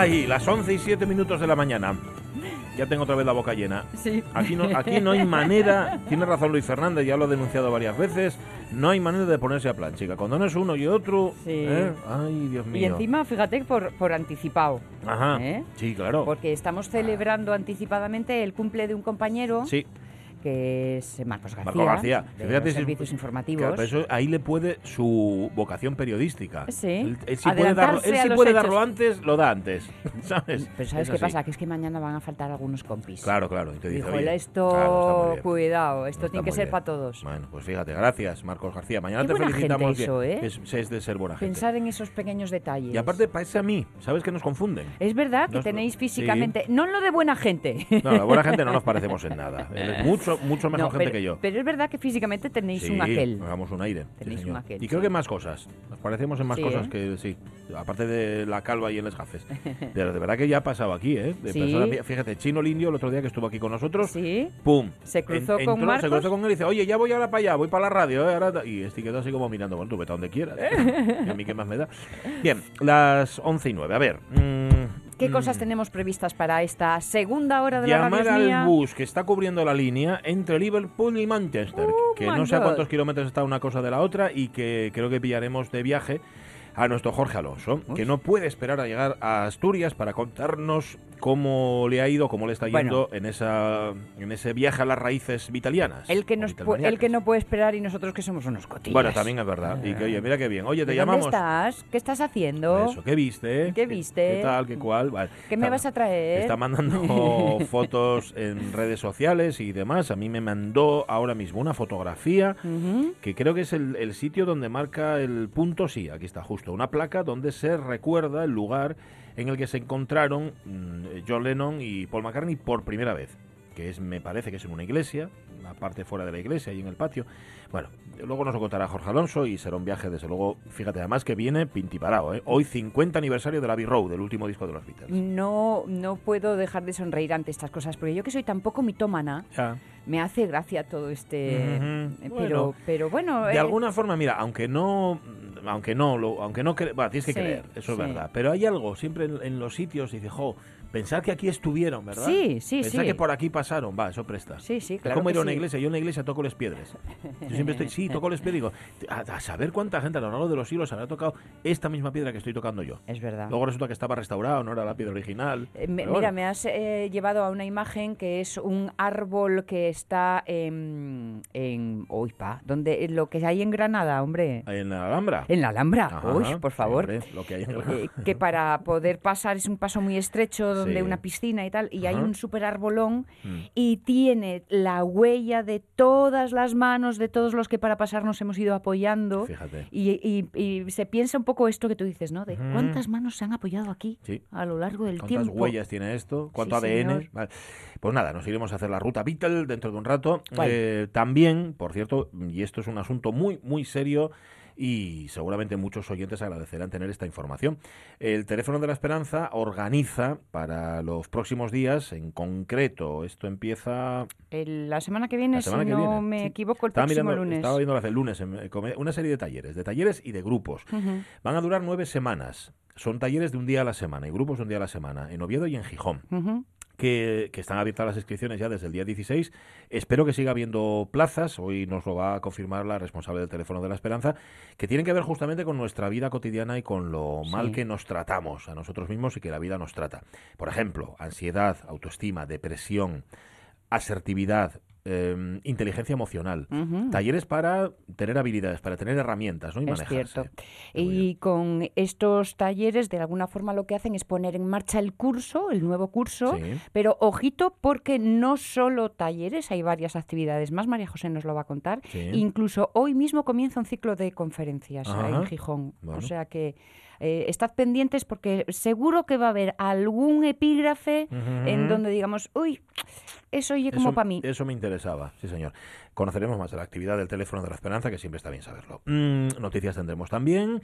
Ay, las 11 y 7 minutos de la mañana. Ya tengo otra vez la boca llena. Sí. Aquí no, aquí no hay manera, tiene razón Luis Fernández, ya lo he denunciado varias veces, no hay manera de ponerse a plan, chica. Cuando no es uno y otro, Sí. ¿eh? ay, Dios mío. Y encima, fíjate, por, por anticipado. Ajá, ¿eh? sí, claro. Porque estamos celebrando anticipadamente el cumple de un compañero Sí, que es Marcos García. Marco García. De Fíjate los si- servicios claro, informativos. pero eso, ahí le puede su vocación periodística. Sí. Él, él sí puede, darlo, él sí puede darlo antes, lo da antes. ¿Sabes? Pero ¿sabes Es qué así. pasa? Que es que mañana van a faltar algunos compis. Claro, claro. Y te dice, esto, claro, cuidado, esto tiene que ser bien. para todos. Bueno, pues fíjate, gracias, Marcos García. Mañana Qué te buena felicitamos gente eso. ¿eh? Es, es de ser buena gente. Pensar en esos pequeños detalles. Y aparte, parece a mí, ¿sabes que nos confunden? Es verdad que Nos- tenéis sí. físicamente, no en lo de buena gente. No, la buena gente no nos parecemos en nada. Él es mucho, mucho mejor No, gente pero, que yo. pero es verdad que físicamente tenéis Sí, un aquel. nos damos un aire. Tenéis un aquel, y creo que más cosas. Nos parecemos en más cosas ¿eh? que sí. Aparte de la calva y el gafes. Pero de verdad que ya ha pasado aquí, ¿eh? De fíjate, Chino Lindio el otro día que estuvo aquí con nosotros. Sí. ¡Pum! Se cruzó En- con entró, Marcos. Se cruzó con él y dice, oye, ya voy ahora para allá, voy para la radio. ¿eh? Ahora ta-". y este quedó así como mirando, bueno, tú vete a donde quieras. y a mí qué más me da. Bien, las 11 y 9. A ver. mm, ¿Qué mm, cosas tenemos previstas para esta segunda hora de la Llamar es mía? al bus que está cubriendo la línea entre Liverpool y Manchester, Oh, que no sé a cuántos kilómetros está una cosa de la otra y que creo que pillaremos de viaje a nuestro Jorge Alonso, que no puede esperar a llegar a Asturias para contarnos cómo le ha ido, cómo le está Bueno. yendo en esa en ese viaje a las raíces vitalianas. El que, nos el que no puede esperar y nosotros que somos unos cotillas. Bueno, también es verdad. Y que, oye, mira qué bien. Oye, te ¿De llamamos. ¿Dónde estás? ¿Qué estás haciendo? Eso, ¿qué viste? ¿Qué viste? ¿Qué tal? ¿Qué cual? Vale. ¿Qué me Está- vas a traer? Está mandando fotos en redes sociales y demás. A mí me mandó ahora mismo una fotografía que creo que es el, el sitio donde marca el punto, sí, aquí está justo, una placa donde se recuerda el lugar en el que se encontraron mm, John Lennon y Paul McCartney por primera vez, que es, me parece que es en una iglesia, una parte fuera de la iglesia y en el patio. Bueno, luego nos lo contará Jorge Alonso y será un viaje, desde luego, fíjate, además que viene pintiparado, ¿eh? Hoy 50 aniversario del Abbey Road, del último disco de los Beatles. No, no puedo dejar de sonreír ante estas cosas, porque yo que soy tan poco mitómana, Ya. me hace gracia todo este... Eh, Bueno, pero, pero bueno... De eh, alguna forma, mira, aunque no, aunque no, lo, aunque no, cre- bueno, tienes que Sí, creer, eso sí. es verdad. Pero hay algo siempre en, en los sitios, dice, jo, pensar que aquí estuvieron, ¿verdad? Sí, sí, pensar sí. que por aquí pasaron, va, eso presta. Sí, sí, claro como que ir a una sí. iglesia, yo en la iglesia toco les piedras. Yo siempre estoy, sí, toco les piedras, digo, a, a saber cuánta gente a lo largo de los siglos habrá tocado esta misma piedra que estoy tocando yo. Es verdad. Luego resulta que estaba restaurado, no era la piedra original. Eh, me- mira, bueno. me has eh, llevado a una imagen que es un árbol que está en... en uy, pa, donde, lo que hay en Granada, hombre. En la Alhambra. En la Alhambra. Ajá, uy, por sí, favor. hombre, lo que hay en Eh, que para poder pasar es un paso muy estrecho donde Sí. una piscina y tal y hay un super arbolón Mm. y tiene la huella de todas las manos de todos los que para pasar nos hemos ido apoyando Fíjate. y, y- y se piensa un poco esto que tú dices, ¿no? De Ujú. cuántas manos se han apoyado aquí Sí. a lo largo del ¿Cuántas tiempo. huellas tiene esto? ¿Cuánto Sí, ADN? Vale. Pues nada, nos iremos a hacer la ruta Beatle dentro de un rato. Eh, también, por cierto, y esto es un asunto muy, muy serio y seguramente muchos oyentes agradecerán tener esta información. El Teléfono de la Esperanza organiza para los próximos días, en concreto, esto empieza... El- la semana que viene, semana si que no viene, me equivoco, el Estaba próximo mirando, lunes. estaba viendo el lunes, en- eh, una serie de talleres, de talleres y de grupos. Van a durar nueve semanas. Son talleres de un día a la semana y grupos de un día a la semana, en Oviedo y en Gijón. Ujú. Que, que están abiertas las inscripciones ya desde el día 16. Espero que siga habiendo plazas. Hoy nos lo va a confirmar la responsable del teléfono de la esperanza, que tienen que ver justamente con nuestra vida cotidiana y con lo Sí. mal que nos tratamos a nosotros mismos y que la vida nos trata. Por ejemplo, ansiedad, autoestima, depresión, asertividad, eh, inteligencia emocional. Talleres para tener habilidades, para tener herramientas ¿no? y Es manejarse. cierto. Y con estos talleres, de alguna forma lo que hacen es poner en marcha el curso, el nuevo curso, Sí. pero ojito porque no solo talleres, hay varias actividades más, María José nos lo va a contar. Sí. Incluso hoy mismo comienza un ciclo de conferencias Ajá. en Gijón. Bueno. O sea que eh, estad pendientes porque seguro que va a haber algún epígrafe en donde digamos, uy, eso oye como para mí. Eso me interesaba, sí señor. Conoceremos más de la actividad del teléfono de la esperanza, que siempre está bien saberlo. Mm, noticias tendremos también.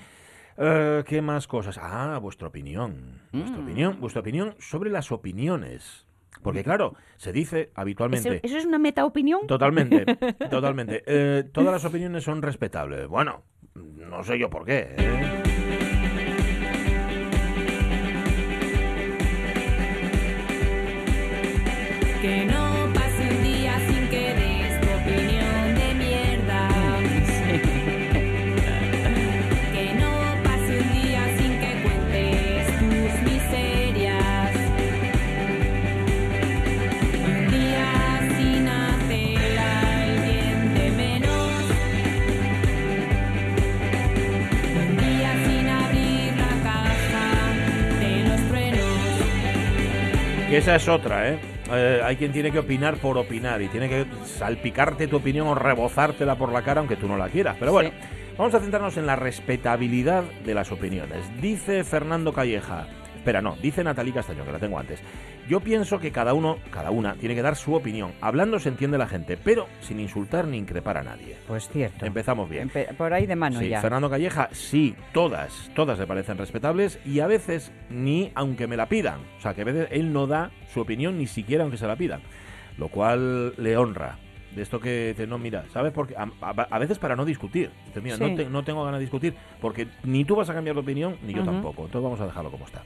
Eh, ¿Qué más cosas? Ah, vuestra opinión. Vuestra Mm. opinión, vuestra opinión sobre las opiniones. Porque claro, se dice ¿Eso, habitualmente. eso es una meta opinión? Totalmente, totalmente. Eh, todas las opiniones son respetables. Bueno, no sé yo por qué. ¿eh? Esa es otra, ¿eh? Eh, hay quien tiene que opinar por opinar y tiene que salpicarte tu opinión o rebozártela por la cara aunque tú no la quieras. Pero bueno, vamos a centrarnos en la respetabilidad de las opiniones. Dice Fernando Calleja, espera, no, dice Natalí Castañón, que la tengo antes. Yo pienso que cada uno, cada una, tiene que dar su opinión. Hablando se entiende la gente, pero sin insultar ni increpar a nadie. Pues cierto. Empezamos bien. Empe- por ahí de mano Sí, ya. Fernando Calleja, sí, todas, todas le parecen respetables y a veces ni aunque me la pidan. O sea, que a veces él no da su opinión ni siquiera aunque se la pidan. Lo cual le honra. De esto que dice, no, mira, ¿sabes por qué? A, a- a veces para no discutir. Dice, mira, Sí. no, te- no tengo ganas de discutir porque ni tú vas a cambiar de opinión ni yo tampoco. Entonces vamos a dejarlo como está.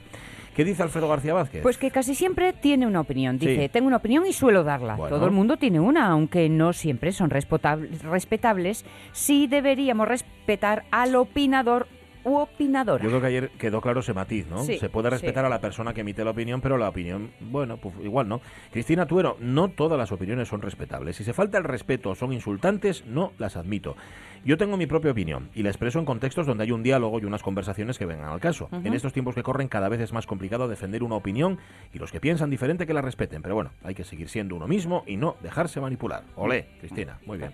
¿Qué dice Alfredo García Vázquez? Pues que casi siempre tiene una opinión. Sí. Dice, tengo una opinión y suelo darla. Bueno. Todo el mundo tiene una, aunque no siempre son respetab- respetables. Sí deberíamos respetar al opinador u opinadora. Yo creo que ayer quedó claro ese matiz, ¿no? Sí, Se puede respetar sí. a la persona que emite la opinión, pero la opinión, bueno, pues igual no. Cristina Tuero, no todas las opiniones son respetables. Si se falta el respeto o son insultantes, no las admito. Yo tengo mi propia opinión y la expreso en contextos donde hay un diálogo y unas conversaciones que vengan al caso. En estos tiempos que corren cada vez es más complicado defender una opinión y los que piensan diferente que la respeten. Pero bueno, hay que seguir siendo uno mismo y no dejarse manipular. Olé, Cristina, muy bien.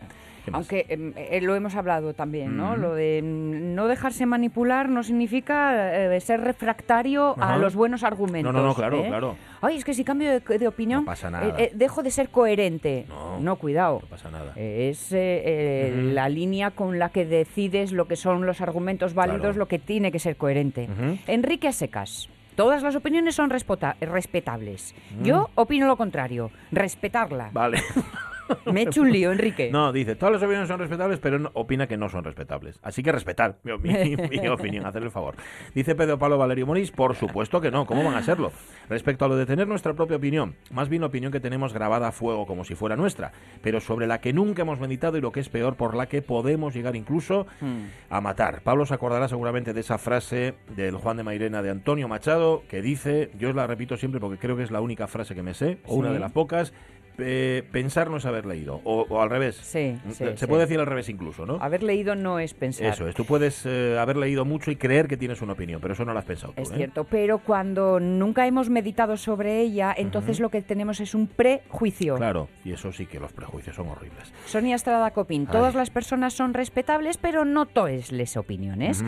Aunque em, eh, lo hemos hablado también, ¿no? Lo de mm, no dejarse manipular no significa eh, ser refractario Ajá. a los buenos argumentos. No, no, no, claro, ¿eh? claro. Ay, es que si cambio de, de opinión, No pasa nada. dejo de ser coherente. No. cuidado. No pasa nada. Es la línea con la que decides lo que son los argumentos válidos, Claro. lo que tiene que ser coherente. Enrique Secas. Todas las opiniones son respetables. Yo opino lo contrario, respetarla. Vale. Me he hecho un lío, Enrique. No, dice, todas las opiniones son respetables, pero no- opina que no son respetables. Así que respetar mi, mi- mi opinión, hacer el favor. Dice Pedro Pablo Valerio Morís, por supuesto que no, ¿cómo van a serlo? Respecto a lo de tener nuestra propia opinión, más bien la opinión que tenemos grabada a fuego como si fuera nuestra, pero sobre la que nunca hemos meditado y lo que es peor, por la que podemos llegar incluso Hmm. a matar. Pablo se acordará seguramente de esa frase del Juan de Mairena de Antonio Machado que dice, yo os la repito siempre porque creo que es la única frase que me sé, o una de las pocas, eh, pensar no es haber leído, o, o al revés. Sí, sí, Se sí. puede decir al revés incluso, ¿no? Haber leído no es pensar. Eso es, tú puedes eh, haber leído mucho y creer que tienes una opinión, pero eso no lo has pensado tú. Es ¿eh? cierto, pero cuando nunca hemos meditado sobre ella, entonces lo que tenemos es un prejuicio. Claro, y eso sí que los prejuicios son horribles. Sonia Estrada Copín, Ay. todas las personas son respetables, pero no todas las opiniones.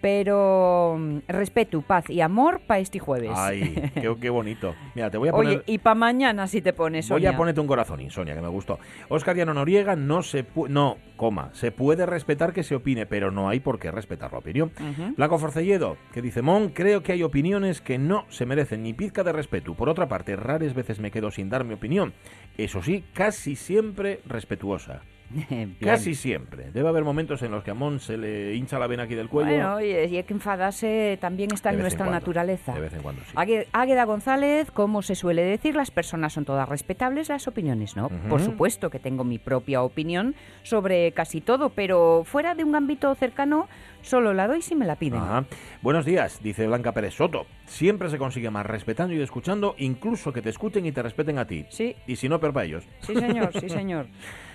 Pero mm, respeto, paz y amor para este jueves. Ay, qué, qué bonito. Mira, te voy a poner... Oye, y para mañana si te pones, Voy Sonia. Ponerte un corazonín, Sonia, que me gustó. Oscar Llano Noriega no se no, coma, se puede respetar que se opine, pero no hay por qué respetar la opinión. Ujú. Blanco Forcelledo, que dice, Mon, creo que hay opiniones que no se merecen ni pizca de respeto. Por otra parte, raras veces me quedo sin dar mi opinión. Eso sí, casi siempre respetuosa. Casi siempre. Debe haber momentos en los que a Mon se le hincha la vena aquí del cuello. Bueno, y hay que enfadarse también está De en vez en nuestra cuando, naturaleza. De vez en cuando sí. Águe- Águeda González, como se suele decir, las personas son todas respetables, las opiniones no. Por Ujú. supuesto que tengo mi propia opinión sobre casi todo, pero fuera de un ámbito cercano, solo la doy si me la piden. Ajá. Buenos días, dice Blanca Pérez Soto. Siempre se consigue más respetando y escuchando, incluso que te escuchen y te respeten a ti. Sí, Y si no, peor para ellos. sí señor, sí señor.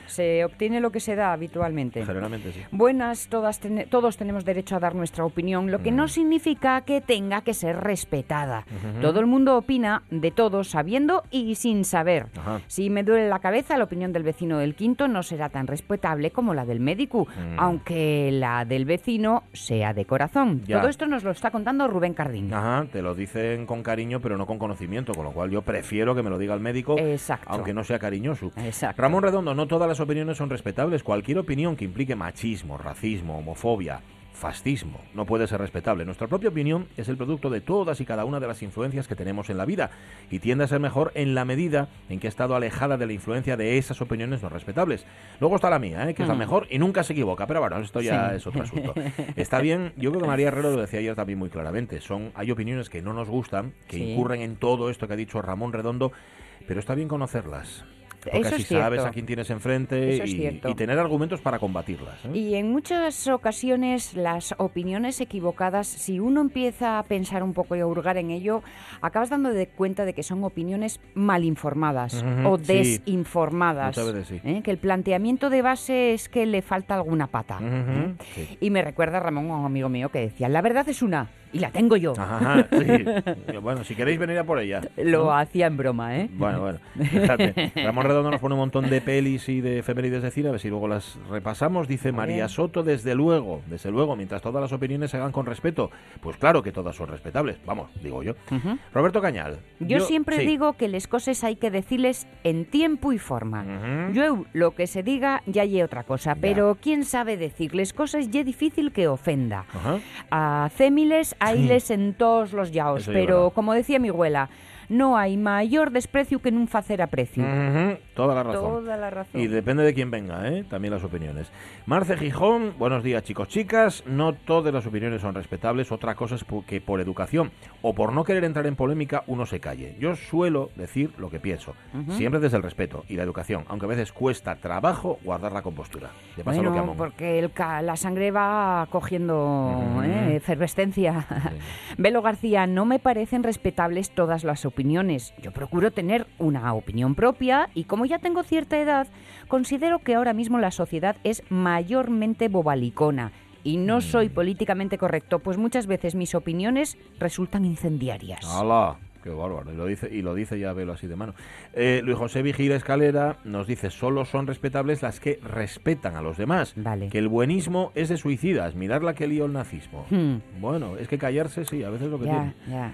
Se obtiene lo que se da habitualmente. Generalmente sí. Buenas, todas tene- todos tenemos derecho a dar nuestra opinión, lo que Mm. no significa que tenga que ser respetada. Todo el mundo opina de todo sabiendo y sin saber. Ajá. Si me duele la cabeza, la opinión del vecino del quinto no será tan respetable como la del médico, Mm. aunque la del vecino no sea de corazón. Ya. Todo esto nos lo está contando Rubén Cardín. Ajá, te lo dicen con cariño, pero no con conocimiento, con lo cual yo prefiero que me lo diga el médico, Exacto. aunque no sea cariñoso. Exacto. Ramón Redondo, no todas las opiniones son respetables. Cualquier opinión que implique machismo, racismo, homofobia, fascismo, no puede ser respetable. Nuestra propia opinión es el producto de todas y cada una de las influencias que tenemos en la vida y tiende a ser mejor en la medida en que ha estado alejada de la influencia de esas opiniones no respetables. Luego está la mía, ¿eh? que es la Mm. mejor y nunca se equivoca, pero bueno, esto ya Sí. es otro asunto. Está bien, yo creo que María Herrero lo decía ayer también muy claramente, son hay opiniones que no nos gustan, que Sí. incurren en todo esto que ha dicho Ramón Redondo, pero está bien conocerlas. Porque así sabes a quién tienes enfrente y, tener argumentos para combatirlas. ¿eh? Y en muchas ocasiones las opiniones equivocadas, si uno empieza a pensar un poco y a hurgar en ello, acabas dando de cuenta de que son opiniones mal informadas o desinformadas. Muchas veces sí. ¿eh? Que el planteamiento de base es que le falta alguna pata. ¿eh? sí. Y me recuerda Ramón, un amigo mío, que decía, la verdad es una, y la tengo yo. Ajá, sí. Bueno, si queréis venir a por ella. Lo ¿no? hacía en broma, ¿eh? Bueno, bueno, fíjate. Ramón Redondo nos pone un montón de pelis y de efemérides de cine, a ver si luego las repasamos. Dice María. Soto, desde luego, desde luego, mientras todas las opiniones se hagan con respeto. Pues claro que todas son respetables, vamos, digo yo. Roberto Cañal. Yo, siempre sí. digo que las cosas hay que decirles en tiempo y forma. Yo lo que se diga ya ye otra cosa, Ya. pero quién sabe decirles cosas ye difícil que ofenda. Ajá. A cémiles hayles en todos los yaos, Eso pero como decía mi abuela, no hay mayor desprecio que un facer aprecio. Ujú, Toda la razón. Toda la razón. Y depende de quién venga, ¿eh? también las opiniones. Marce Gijón, buenos días chicos, chicas. No todas las opiniones son respetables. Otra cosa es que por educación o por no querer entrar en polémica uno se calle. Yo suelo decir lo que pienso, Ujú. siempre desde el respeto y la educación, aunque a veces cuesta trabajo guardar la compostura. Le pasa lo que Bueno, porque el ca- la sangre va cogiendo Ujú. ¿eh? efervescencia. Velo García, no me parecen respetables todas las opiniones. Yo procuro tener una opinión propia y como ya tengo cierta edad, considero que ahora mismo la sociedad es mayormente bobalicona y no soy políticamente correcto, pues muchas veces mis opiniones resultan incendiarias. ¡Hala! Qué bárbaro. Y lo dice, y lo dice ya velo así de mano. Eh, Luis José Vigila Escalera nos dice, solo son respetables las que respetan a los demás. Vale. Que el buenismo es de suicidas. Mirar la que lió el nazismo. Hmm, Bueno, es que callarse sí, a veces es lo que ya, tiene. ya.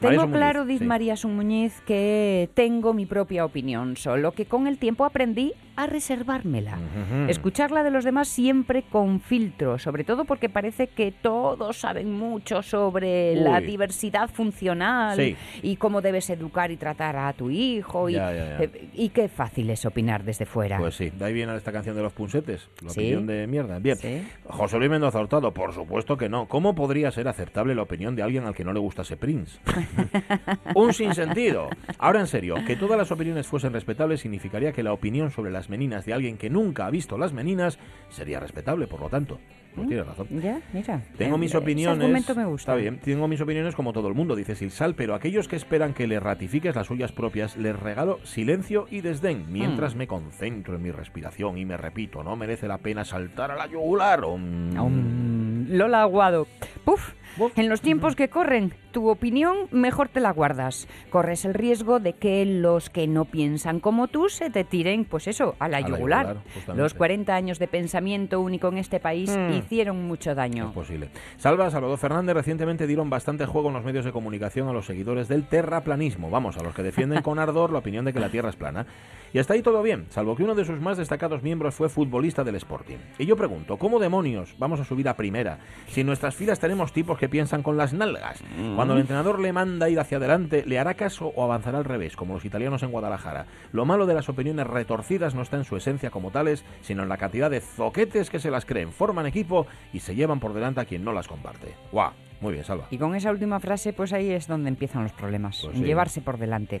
Tengo claro, Muñiz, dice sí. María Sun Muñiz, que tengo mi propia opinión, solo que con el tiempo aprendí a reservármela. Ujú. Escuchar la de los demás siempre con filtro, sobre todo porque parece que todos saben mucho sobre la diversidad funcional Sí. Y cómo debes educar y tratar a tu hijo. Y, Ya, ya, ya. eh, y qué fácil es opinar desde fuera. Pues sí, de ahí viene esta canción de los punsetes, la Sí. opinión de mierda. Bien, Sí. José Luis Mendoza Hurtado, por supuesto que no. ¿Cómo podría ser aceptable la opinión de alguien al que no le gustase Prince? Un sinsentido. Ahora en serio, que todas las opiniones fuesen respetables significaría que la opinión sobre las meninas de alguien que nunca ha visto las meninas sería respetable, por lo tanto. Pues tiene razón. Ya, mira. Tengo eh, mis ese opiniones. argumento me gusta. Está bien, tengo mis opiniones como todo el mundo, dice Silsal, pero aquellos que esperan que le ratifiques las suyas propias, les regalo silencio y desdén, mientras Mm. me concentro en mi respiración y me repito, no merece la pena saltar a la yugular. Om. Um, Lola Aguado. Puf. En los tiempos que corren, tu opinión mejor te la guardas. Corres el riesgo de que los que no piensan como tú se te tiren, pues eso, a la A la yugular. yugular, justamente. los 40 años de pensamiento único en este país Mm. hicieron mucho Es daño. posible. Salva, Salvador Fernández recientemente dieron bastante juego en los medios de comunicación a los seguidores del terraplanismo, vamos, a los que defienden con ardor la opinión de que la Tierra es plana. Y hasta ahí todo bien, salvo que uno de sus más destacados miembros fue futbolista del Sporting. Y yo pregunto, ¿cómo demonios vamos a subir a primera si en nuestras filas tenemos tipos que piensan con las nalgas? Cuando el entrenador le manda ir hacia adelante, ¿le hará caso o avanzará al revés, como los italianos en Guadalajara? Lo malo de las opiniones retorcidas no está en su esencia como tales, sino en la cantidad de zoquetes que se las creen, forman equipo y se llevan por delante a quien no las comparte. ¡Guau! Muy bien, Salva. Y con esa última frase, pues ahí es donde empiezan los problemas, Pues sí. llevarse por delante.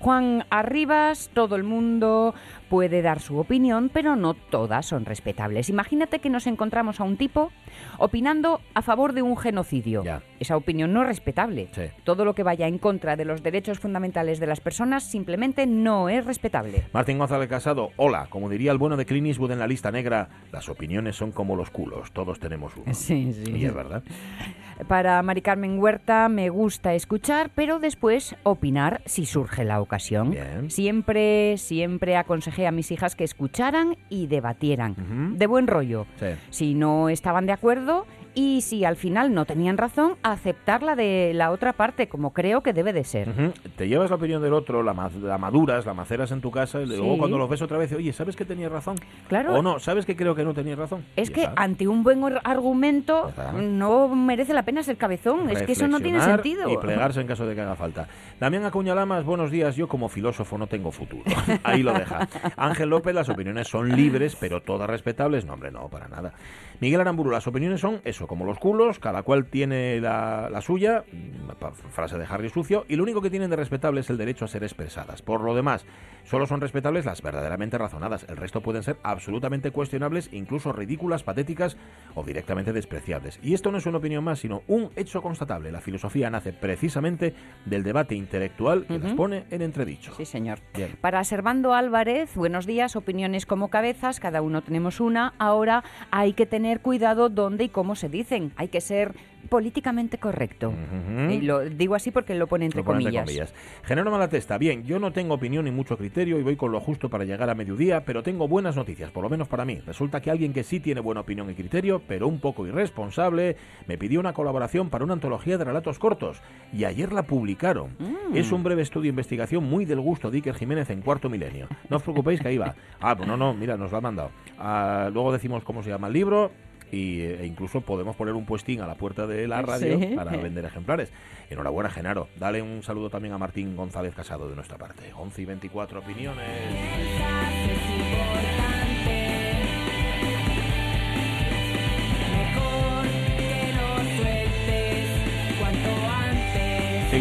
Juan Arribas, todo el mundo puede dar su opinión, pero no todas son respetables. Imagínate que nos encontramos a un tipo opinando a favor de un genocidio. Ya. Esa opinión no es respetable. Sí. Todo lo que vaya en contra de los derechos fundamentales de las personas simplemente no es respetable. Martín González Casado, hola, como diría el bueno de Clint Eastwood en la lista negra, las opiniones son como los culos, todos tenemos uno. Sí, sí. Y es verdad. Para Mari Carmen Huerta me gusta escuchar, pero después opinar si surge la ocasión. Bien. Siempre, siempre aconsejé a mis hijas que escucharan y debatieran. De buen rollo. Sí. Si no estaban de acuerdo, y si al final no tenían razón, aceptar la de la otra parte, como creo que debe de ser. Te llevas la opinión del otro, la, ma- la maduras, la maceras en tu casa y luego Sí. cuando los ves otra vez, oye, ¿sabes que tenía razón? Claro. O no, ¿sabes que creo que no tenía razón? Es que ante un buen argumento no merece la pena ser cabezón. Es que eso no tiene sentido. Y plegarse en caso de que haga falta. Damián Acuña Lamas, buenos días. Yo como filósofo no tengo futuro. Ahí lo deja. Ángel López, las opiniones son libres, pero todas respetables. No, hombre, no, para nada. Miguel Aramburu, las opiniones son eso, como los culos, cada cual tiene la, la suya, frase de Harry Sucio, y lo único que tienen de respetable es el derecho a ser expresadas. Por lo demás, solo son respetables las verdaderamente razonadas. El resto pueden ser absolutamente cuestionables, incluso ridículas, patéticas o directamente despreciables. Y esto no es una opinión más, sino un hecho constatable. La filosofía nace precisamente del debate intelectual que las Ujú. pone en entredicho. Sí, señor. Bien. Para Servando Álvarez, buenos días, opiniones como cabezas, cada uno tenemos una. Ahora hay que tener cuidado dónde y cómo se dicen. Hay que ser políticamente correcto. Ujú. Y lo digo así porque lo pone entre Lo pone comillas. comillas. Genero Malatesta, bien, yo no tengo opinión ni mucho criterio y voy con lo justo para llegar a mediodía, pero tengo buenas noticias, por lo menos para mí. Resulta que alguien que sí tiene buena opinión y criterio, pero un poco irresponsable, me pidió una colaboración para una antología de relatos cortos y ayer la publicaron. Mm. Es un breve estudio de investigación muy del gusto de Iker Jiménez en cuarto milenio. No os preocupéis que ahí va. Ah, pues no, no, mira, nos lo ha mandado. Ah, luego decimos cómo se llama el libro. Y, e incluso podemos poner un puesting a la puerta de la radio Sí. para vender ejemplares. Enhorabuena, Genaro. Dale un saludo también a Martín González Casado de nuestra parte. 11 y 24 opiniones.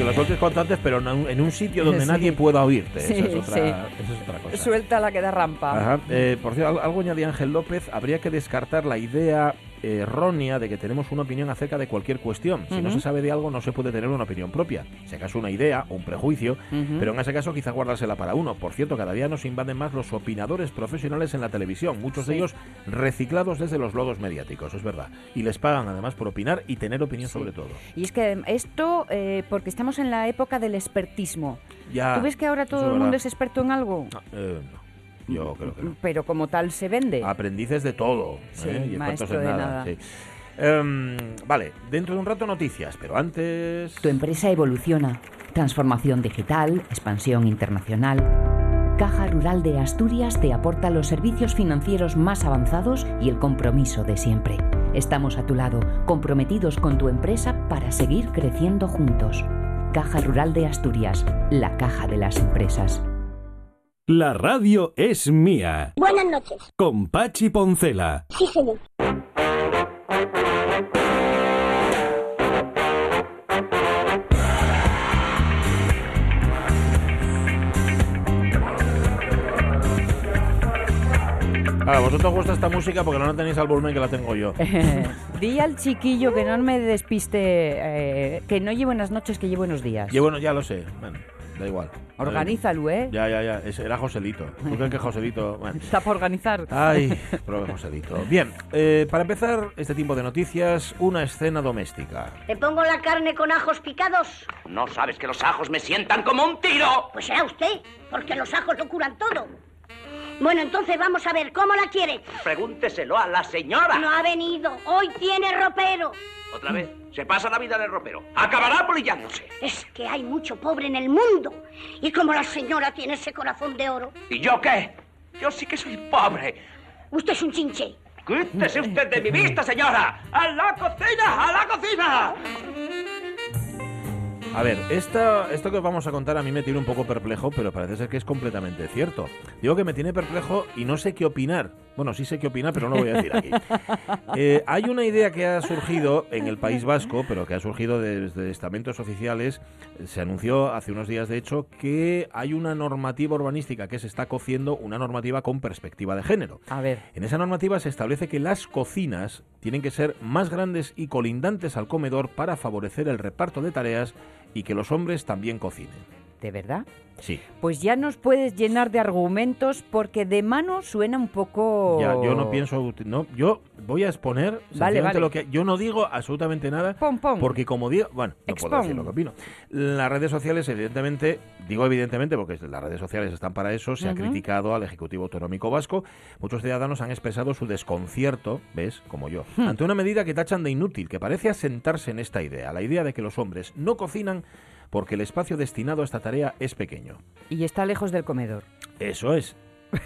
Que lo sueltes cuanto antes, pero en un, sitio donde Sí. nadie pueda oírte. Sí, esa, es otra, sí. esa es otra cosa. Suelta la que da rampa. Ajá. Eh, por cierto, al- algo añadía Ángel López, habría que descartar la idea errónea de que tenemos una opinión acerca de cualquier cuestión. Si no se sabe de algo, no se puede tener una opinión propia. Si acaso una idea o un prejuicio, pero en ese caso quizá guardársela para uno. Por cierto, cada día nos invaden más los opinadores profesionales en la televisión, muchos de ellos reciclados desde los lodos mediáticos, es verdad. Y les pagan además por opinar y tener opinión Sí. sobre todo. Y es que esto, eh, porque estamos en la época del expertismo. Ya, ¿Tú ves que ahora todo el mundo es experto en algo? No, eh, no. Yo creo que no. Pero como tal se vende. Aprendices de todo. Sí, ¿eh? Y maestro en de nada. nada. sí. Em, vale, dentro de un rato noticias, pero antes... Tu empresa evoluciona. Transformación digital, expansión internacional. Caja Rural de Asturias te aporta los servicios financieros más avanzados y el compromiso de siempre. Estamos a tu lado, comprometidos con tu empresa para seguir creciendo juntos. Caja Rural de Asturias, la caja de las empresas. La radio es mía. Buenas noches. Con Pachi Poncela. Sí, señor. A vosotros os gusta esta música porque no la tenéis al volumen que la tengo yo. Di al chiquillo que no me despiste, eh, que no lleve buenas noches, que lleve buenos días. Y bueno, ya lo sé. Bueno, da igual. Organízalo, ¿eh? Ya, ya, ya. Ese era Joselito. ¿Tú crees que Joselito...? Bueno. Está para organizar. Ay, prove Joselito. Bien, eh, para empezar este tiempo de noticias, una escena doméstica. ¿Le pongo la carne con ajos picados? ¿No sabes que los ajos me sientan como un tiro? Pues será usted, porque los ajos lo curan todo. Bueno, entonces vamos a ver, ¿cómo la quiere? Pregúnteselo a la señora. No ha venido, hoy tiene ropero. Otra vez, se pasa la vida en el ropero. Acabará polillándose. Es que hay mucho pobre en el mundo. Y como la señora tiene ese corazón de oro, ¿Y yo qué? Yo sí que soy pobre. usted es un chinche. Quítese usted de mi vista, señora. ¡A la cocina! ¡A la cocina! A ver, esta, esto que os vamos a contar a mí me tiene un poco perplejo, pero parece ser que es completamente cierto. Digo que me tiene perplejo y no sé qué opinar. Bueno, sí sé qué opinar, pero no lo voy a decir aquí. Eh, hay una idea que ha surgido en el País Vasco, pero que ha surgido desde estamentos oficiales. Se anunció hace unos días, de hecho, que hay una normativa urbanística que se está cociendo, una normativa con perspectiva de género. A ver. En esa normativa se establece que las cocinas tienen que ser más grandes y colindantes al comedor para favorecer el reparto de tareas y que los hombres también cocinen. ¿De verdad? Sí. Pues ya nos puedes llenar de argumentos porque de mano suena un poco... Ya, yo no pienso, no, yo voy a exponer sencillamente vale. lo que yo no digo absolutamente nada Pon, pon. porque como digo, bueno, no puedo decir lo que opino. Las redes sociales evidentemente, digo evidentemente porque las redes sociales están para eso, se ha criticado al Ejecutivo Autonómico Vasco, muchos ciudadanos han expresado su desconcierto, ¿ves? Como yo, Hmm. ante una medida que tachan de inútil, que parece asentarse en esta idea, la idea de que los hombres no cocinan porque el espacio destinado a esta tarea es pequeño. Y está lejos del comedor. Eso es.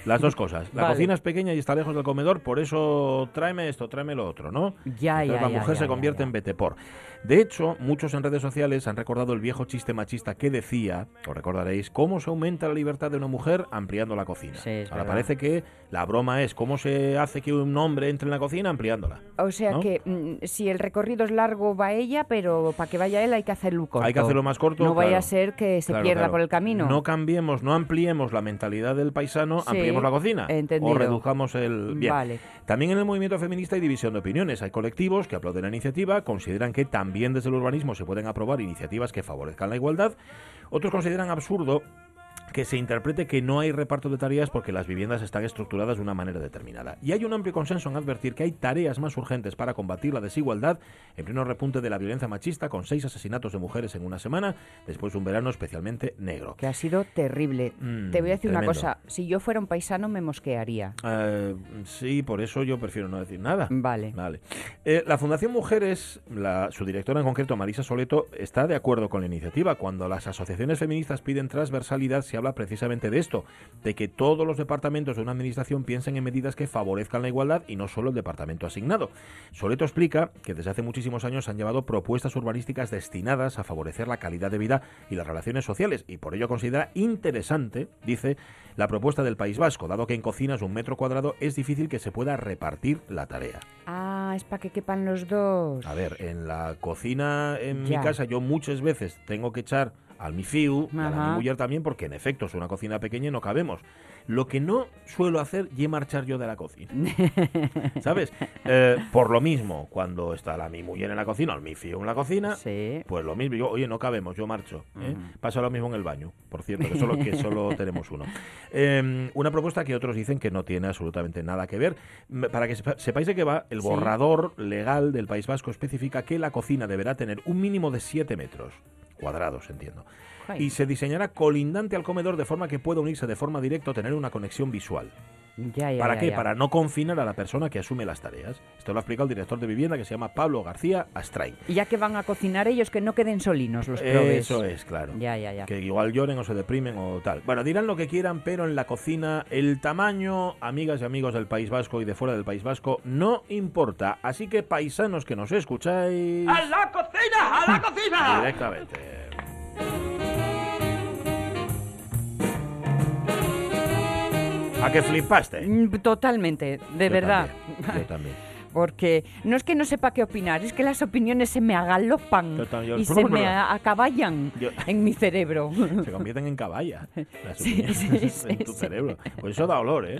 Las dos cosas. La Vale. cocina es pequeña y está lejos del comedor, por eso tráeme esto, tráeme lo otro, ¿no? Ya, Entonces ya, la mujer ya, se ya, convierte ya. en betepor. De hecho, muchos en redes sociales han recordado el viejo chiste machista que decía, os recordaréis, cómo se aumenta la libertad de una mujer ampliando la cocina. Sí, es Ahora verdad. parece que la broma es cómo se hace que un hombre entre en la cocina ampliándola. O sea ¿no? que mm, si el recorrido es largo va ella, pero para que vaya él hay que hacerlo corto. Hay que hacerlo más corto. No vaya a ser que se Claro, pierda claro. por el camino. No cambiemos, no ampliemos la mentalidad del paisano, Sí, ampliemos la cocina. entendido. O reduzcamos el... Bien. Vale. También en el movimiento feminista hay división de opiniones. Hay colectivos que aplauden la iniciativa, consideran que también desde el urbanismo se pueden aprobar iniciativas que favorezcan la igualdad. Otros consideran absurdo que se interprete que no hay reparto de tareas porque las viviendas están estructuradas de una manera determinada. Y hay un amplio consenso en advertir que hay tareas más urgentes para combatir la desigualdad, en pleno repunte de la violencia machista, con seis asesinatos de mujeres en una semana, después de un verano especialmente negro. Que ha sido terrible. Mm, Te voy a decir una cosa. Si yo fuera un paisano me mosquearía. Eh, sí, por eso yo prefiero no decir nada. Vale. Vale. Eh, la Fundación Mujeres, la- su directora en concreto, Marisa Soleto, está de acuerdo con la iniciativa. Cuando las asociaciones feministas piden transversalidad, se habla precisamente de esto, de que todos los departamentos de una administración piensen en medidas que favorezcan la igualdad y no solo el departamento asignado. Soleto explica que desde hace muchísimos años han llevado propuestas urbanísticas destinadas a favorecer la calidad de vida y las relaciones sociales y por ello considera interesante, dice, la propuesta del País Vasco, dado que en cocinas un metro cuadrado es difícil que se pueda repartir la tarea. Ah, es para que quepan los dos. A ver, en la cocina en Ya. mi casa yo muchas veces tengo que echar al mi fiu a mi mujer también porque en efecto es una cocina pequeña y no cabemos. Lo que no suelo hacer es marchar yo de la cocina. ¿Sabes? Eh, por lo mismo, cuando está la mi mujer en la cocina o el mi fiu en la cocina, Sí. pues lo mismo, yo, oye, no cabemos, yo marcho. ¿eh? Pasa lo mismo en el baño, por cierto, que solo, que solo tenemos uno. Eh, una propuesta que otros dicen que no tiene absolutamente nada que ver. Para que sepa- sepáis de qué va, el Sí. borrador legal del País Vasco especifica que la cocina deberá tener un mínimo de 7 metros cuadrados, entiendo. Y se diseñará colindante al comedor de forma que pueda unirse de forma directa o tener una conexión visual. Ya, ya, ¿Para ya, qué? ya. Para no confinar a la persona que asume las tareas. Esto lo ha explicado el director de vivienda que se llama Pablo García Astrain. Y ya que van a cocinar ellos, que no queden solinos los probes. Eso es, claro. Ya, ya, ya. Que igual lloren o se deprimen o tal. Bueno, dirán lo que quieran, pero en la cocina el tamaño, amigas y amigos del País Vasco y de fuera del País Vasco, no importa. Así que paisanos que nos escucháis ¡A la cocina! ¡A la cocina! directamente. ¿A que flipaste? Mm, Totalmente, de Yo verdad. también, yo también. Porque no es que no sepa qué opinar, es que las opiniones se me agalopan Yo también. y se me acaballan Yo- en mi cerebro. Se convierten en caballa. Las Sí, opiniones sí, en sí, tu sí. cerebro. Pues eso da olor, ¿eh?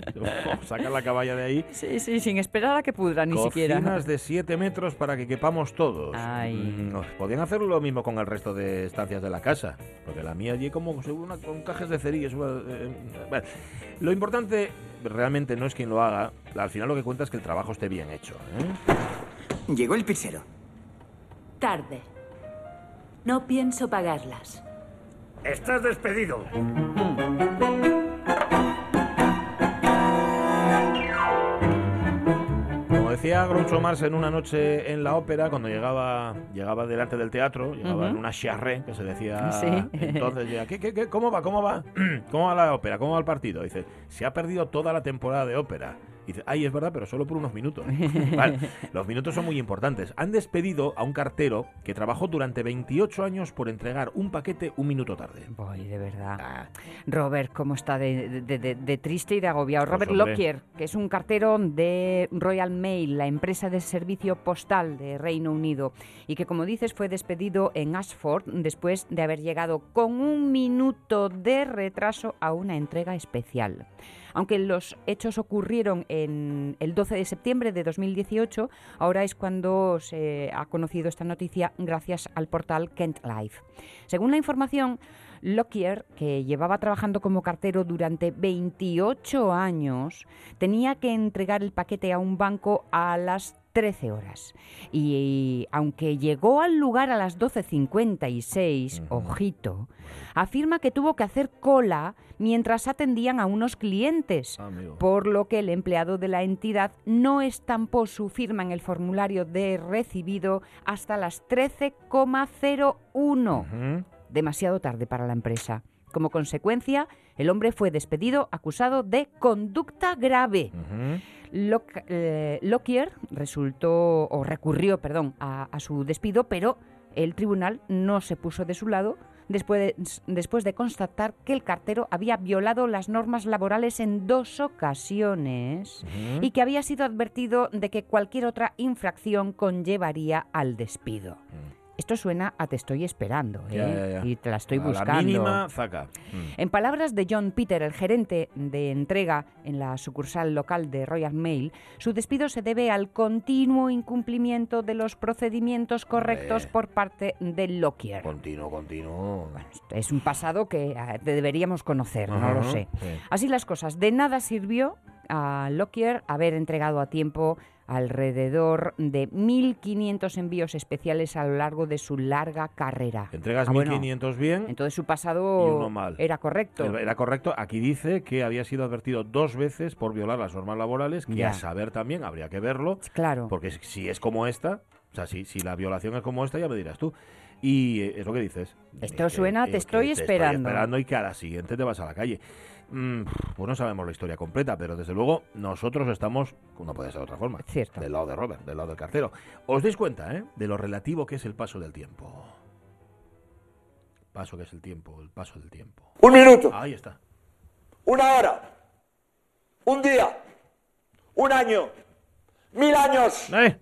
Saca la caballa de ahí. Sí, sí, sin esperar a que pudra ni siquiera. Cocinas de 7 metros para que quepamos todos. Ay. Mm, Podrían hacer lo mismo con el resto de estancias de la casa. Porque la mía allí como según una, con cajas de cerillas. eh, eh, bueno. Lo importante realmente no es quien lo haga. Al final lo que cuenta es que el trabajo esté bien hecho. ¿eh? Llegó el pizzero. Tarde. No pienso pagarlas. Estás despedido. Como decía Groucho Marx en una noche en la ópera, cuando llegaba llegaba delante del teatro, llegaba en una charré, que se decía Sí. entonces, decía, ¿qué, qué, qué? cómo va? ¿Cómo va? ¿Cómo va la ópera? ¿Cómo va el partido? Dice, se ha perdido toda la temporada de ópera. Dice, ay, es verdad, pero solo por unos minutos. Vale, los minutos son muy importantes. Han despedido a un cartero que trabajó durante 28 años por entregar un paquete un minuto tarde. Voy, de verdad. Ah, Robert, ¿cómo está de, de- de- de triste y de agobiado? Pues, Robert. Lockyer, que es un cartero de Royal Mail, la empresa de servicio postal de Reino Unido, y que, como dices, fue despedido en Ashford después de haber llegado con un minuto de retraso a una entrega especial. Aunque los hechos ocurrieron en el 12 de septiembre de 2018. Ahora es cuando se ha conocido esta noticia gracias al portal Kent Life. Según la información, Lockyer, que llevaba trabajando como cartero durante 28 años, tenía que entregar el paquete a un banco a las 13 horas. Y, aunque llegó al lugar a las 12.56, ojito, afirma que tuvo que hacer cola mientras atendían a unos clientes, por lo que el empleado de la entidad no estampó su firma en el formulario de recibido hasta las 13,01 demasiado tarde para la empresa. Como consecuencia, el hombre fue despedido acusado de conducta grave. Lock- eh, Lockyer resultó o recurrió, perdón, a, a su despido, pero el tribunal no se puso de su lado después de, después de constatar que el cartero había violado las normas laborales en dos ocasiones y que había sido advertido de que cualquier otra infracción conllevaría al despido. Esto suena a te estoy esperando, ¿eh? Ya, ya, ya. Y te la estoy A buscando. La mínima, zaca. Mm. En palabras de John Peter, el gerente de entrega en la sucursal local de Royal Mail, su despido se debe al continuo incumplimiento de los procedimientos correctos por parte de Lockyer. Continuo, continuo. Es un pasado que eh, deberíamos conocer, no lo sé. sí. Así las cosas. De nada sirvió a Lockyer haber entregado a tiempo alrededor de 1.500 envíos especiales a lo largo de su larga carrera. Entregas Ah, bueno, 1.500 bien Entonces su pasado mal. era correcto. Era correcto. Aquí dice que había sido advertido dos veces por violar las normas laborales, que Ya. a saber también, habría que verlo, Claro. porque si es como esta, o sea, si, si la violación es como esta, ya me dirás tú. Y eh, es lo que dices. Esto Que- suena, que- te estoy esperando. esperando y que a la siguiente te vas a la calle. Mm, pues no sabemos la historia completa, pero desde luego nosotros estamos, no puede ser de otra forma, Cierto. del lado de Robert, del lado del cartero. Os dais cuenta, ¿eh? De lo relativo que es el paso del tiempo. Paso que es el tiempo, el paso del tiempo. Un minuto, Ahí está. una hora, un día, un año, mil años, ¡Eh!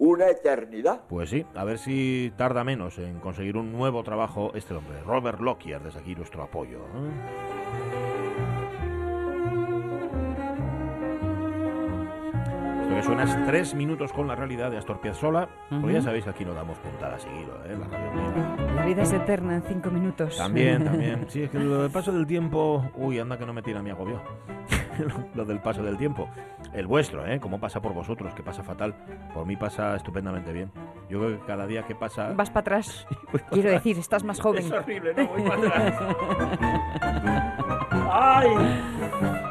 Una eternidad. Pues sí, a ver si tarda menos en conseguir un nuevo trabajo este hombre, Robert Lockyer, desde aquí nuestro apoyo. ¿eh? Esto que suena es tres minutos con la realidad de Astor Piazzolla, porque ya sabéis que aquí no damos puntada seguido, ¿eh? La radio mía. La vida es eterna en cinco minutos. También, también. Sí, es que lo del paso del tiempo, uy, anda que no me tira mi agobio. lo del paso del tiempo. El vuestro, ¿eh? Cómo pasa por vosotros, que pasa fatal. Por mí pasa estupendamente bien. Yo creo que cada día que pasa... Vas para atrás. Quiero atrás. decir, estás más joven. Es horrible, no voy para atrás. ¡Ay!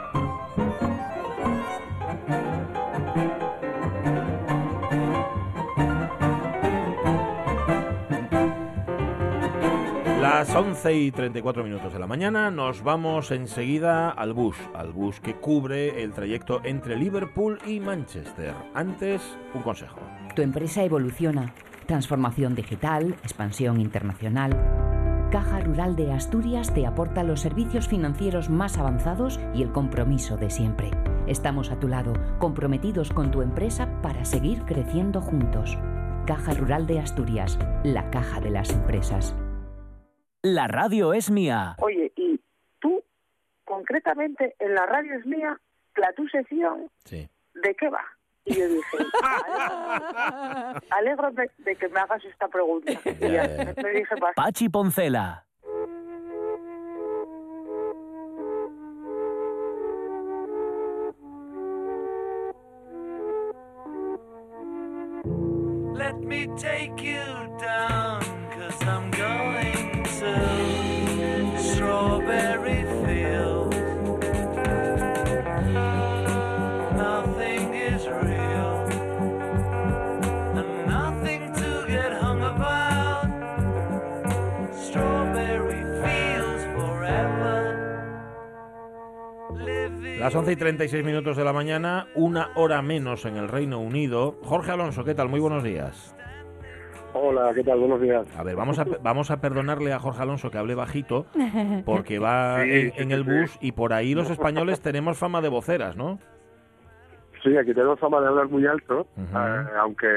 Las 11 y 34 minutos de la mañana nos vamos enseguida al bus, al bus que cubre el trayecto entre Liverpool y Manchester. Antes, un consejo. Tu empresa evoluciona. Transformación digital, expansión internacional. Caja Rural de Asturias te aporta los servicios financieros más avanzados y el compromiso de siempre. Estamos a tu lado, comprometidos con tu empresa para seguir creciendo juntos. Caja Rural de Asturias, la caja de las empresas. La radio es mía. Oye, y tú, concretamente, en la radio es mía, la tu sección, Sí. ¿de qué va? Y yo dije, alegro de, de que me hagas esta pregunta. Y ya, ya, ya. me dije. Pachi Poncela. Las 11 y 36 minutos de la mañana, una hora menos en el Reino Unido. Jorge Alonso, ¿qué tal? Muy buenos días. Hola, ¿qué tal? Buenos días. A ver, vamos a, vamos a perdonarle a Jorge Alonso que hable bajito, porque va Sí, en, en el bus y por ahí los españoles tenemos fama de voceras, ¿no? Sí, aquí tenemos fama de hablar muy alto, Ujú. eh, aunque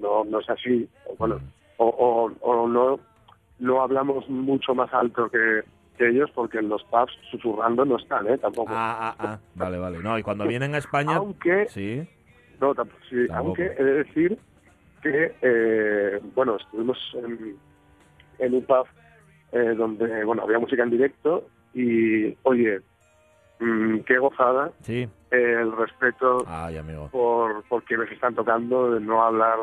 no, no es así. o Bueno, o, o, o no, no hablamos mucho más alto que, que ellos, porque en los pubs susurrando no están, ¿eh? Tampoco. Ah, ah, ah, vale, vale. No, y cuando vienen a España... Aunque, Sí, no, tampoco, sí, Tampoco. aunque he de decir que, eh, bueno, estuvimos en, en un pub eh, donde, bueno, había música en directo y, oye, mm, qué gozada sí. el respeto Ay, amigo. por, por quienes están tocando, de no hablar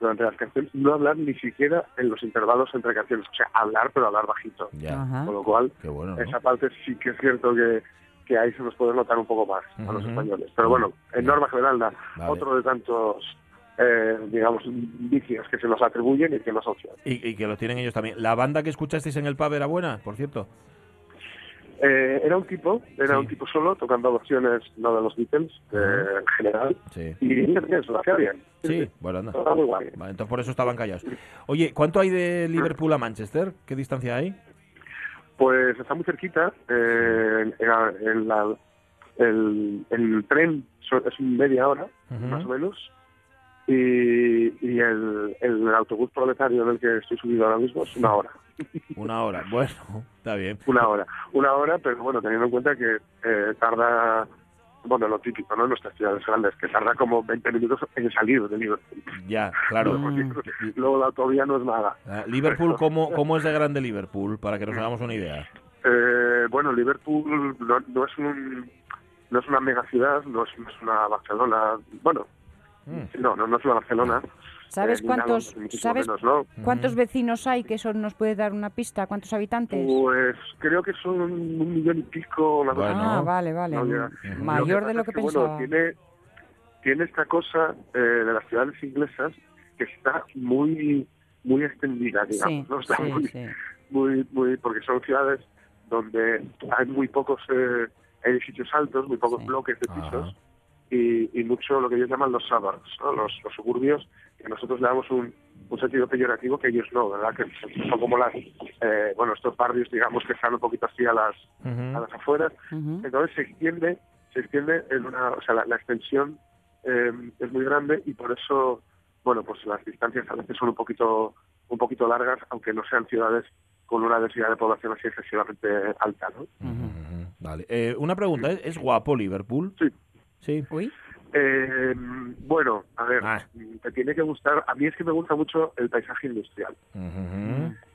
durante las canciones, no hablar ni siquiera en los intervalos entre canciones, o sea, hablar pero hablar bajito. Ya. Con lo cual, Qué bueno, ¿no? esa parte sí que es cierto que, que ahí se nos puede notar un poco más a los españoles. Pero bueno, en norma general, nada, Vale. otro de tantos, eh, digamos, vicios que se nos atribuyen y que son ciertos. Y, y que lo tienen ellos también. ¿La banda que escuchasteis en el pub era buena, por cierto? Eh, era un tipo, era Sí. un tipo solo, tocando versiones no de los Beatles, eh, en general, Sí. y lo hacía bien. Sí, bueno, anda. Estaba muy guay. Vale, entonces por eso estaban callados. Oye, ¿cuánto hay de Liverpool a Manchester? ¿Qué distancia hay? Pues está muy cerquita. eh, en la- el, el tren es media hora, más o menos. Y, y el, el autobús proletario en el que estoy subido ahora mismo es una hora. Una hora. Bueno, está bien. Una hora. Una hora, pero bueno, teniendo en cuenta que eh, tarda, bueno, lo típico, ¿no? En nuestras ciudades grandes, que tarda como 20 minutos en salir de Liverpool. Ya, claro. Porque luego la autovía no es nada. Ah, Liverpool, ¿cómo, ¿cómo es de grande Liverpool? Para que nos hagamos una idea. Eh, bueno, Liverpool no, no es un no es una mega ciudad, no es, no es una Barcelona, bueno, Mm. no, no, no es una Barcelona. ¿Sabes eh, nada, cuántos, muchísimo sabes menos, ¿no? cuántos vecinos hay? Que eso nos puede dar una pista. ¿Cuántos habitantes? Pues creo que son un millón y pico. Una cosa ah, vale, vale. No. Mayor de lo es que bueno, pensaba. tiene, tiene esta cosa eh, de las ciudades inglesas que está muy muy extendida, digamos, Sí, ¿no? Está sí, muy, sí. muy, muy, porque son ciudades donde hay muy pocos eh, edificios altos, muy pocos bloques de pisos y, y mucho lo que ellos llaman los suburbs, ¿no? los, los suburbios, que nosotros le damos un, un sentido peyorativo que ellos no, ¿verdad? Que son como las, eh, bueno, estos barrios, digamos, que están un poquito así a las, a las afueras. Entonces se extiende, se extiende en una, o sea, la, la extensión eh, es muy grande y por eso, bueno, pues las distancias a veces son un poquito, un poquito largas, aunque no sean ciudades con una densidad de población así excesivamente alta, ¿no? Vale. Eh, una pregunta, ¿es, es guapo Liverpool? Sí. Sí. Eh, bueno, a ver, Ah. te tiene que gustar. A mí es que me gusta mucho el paisaje industrial.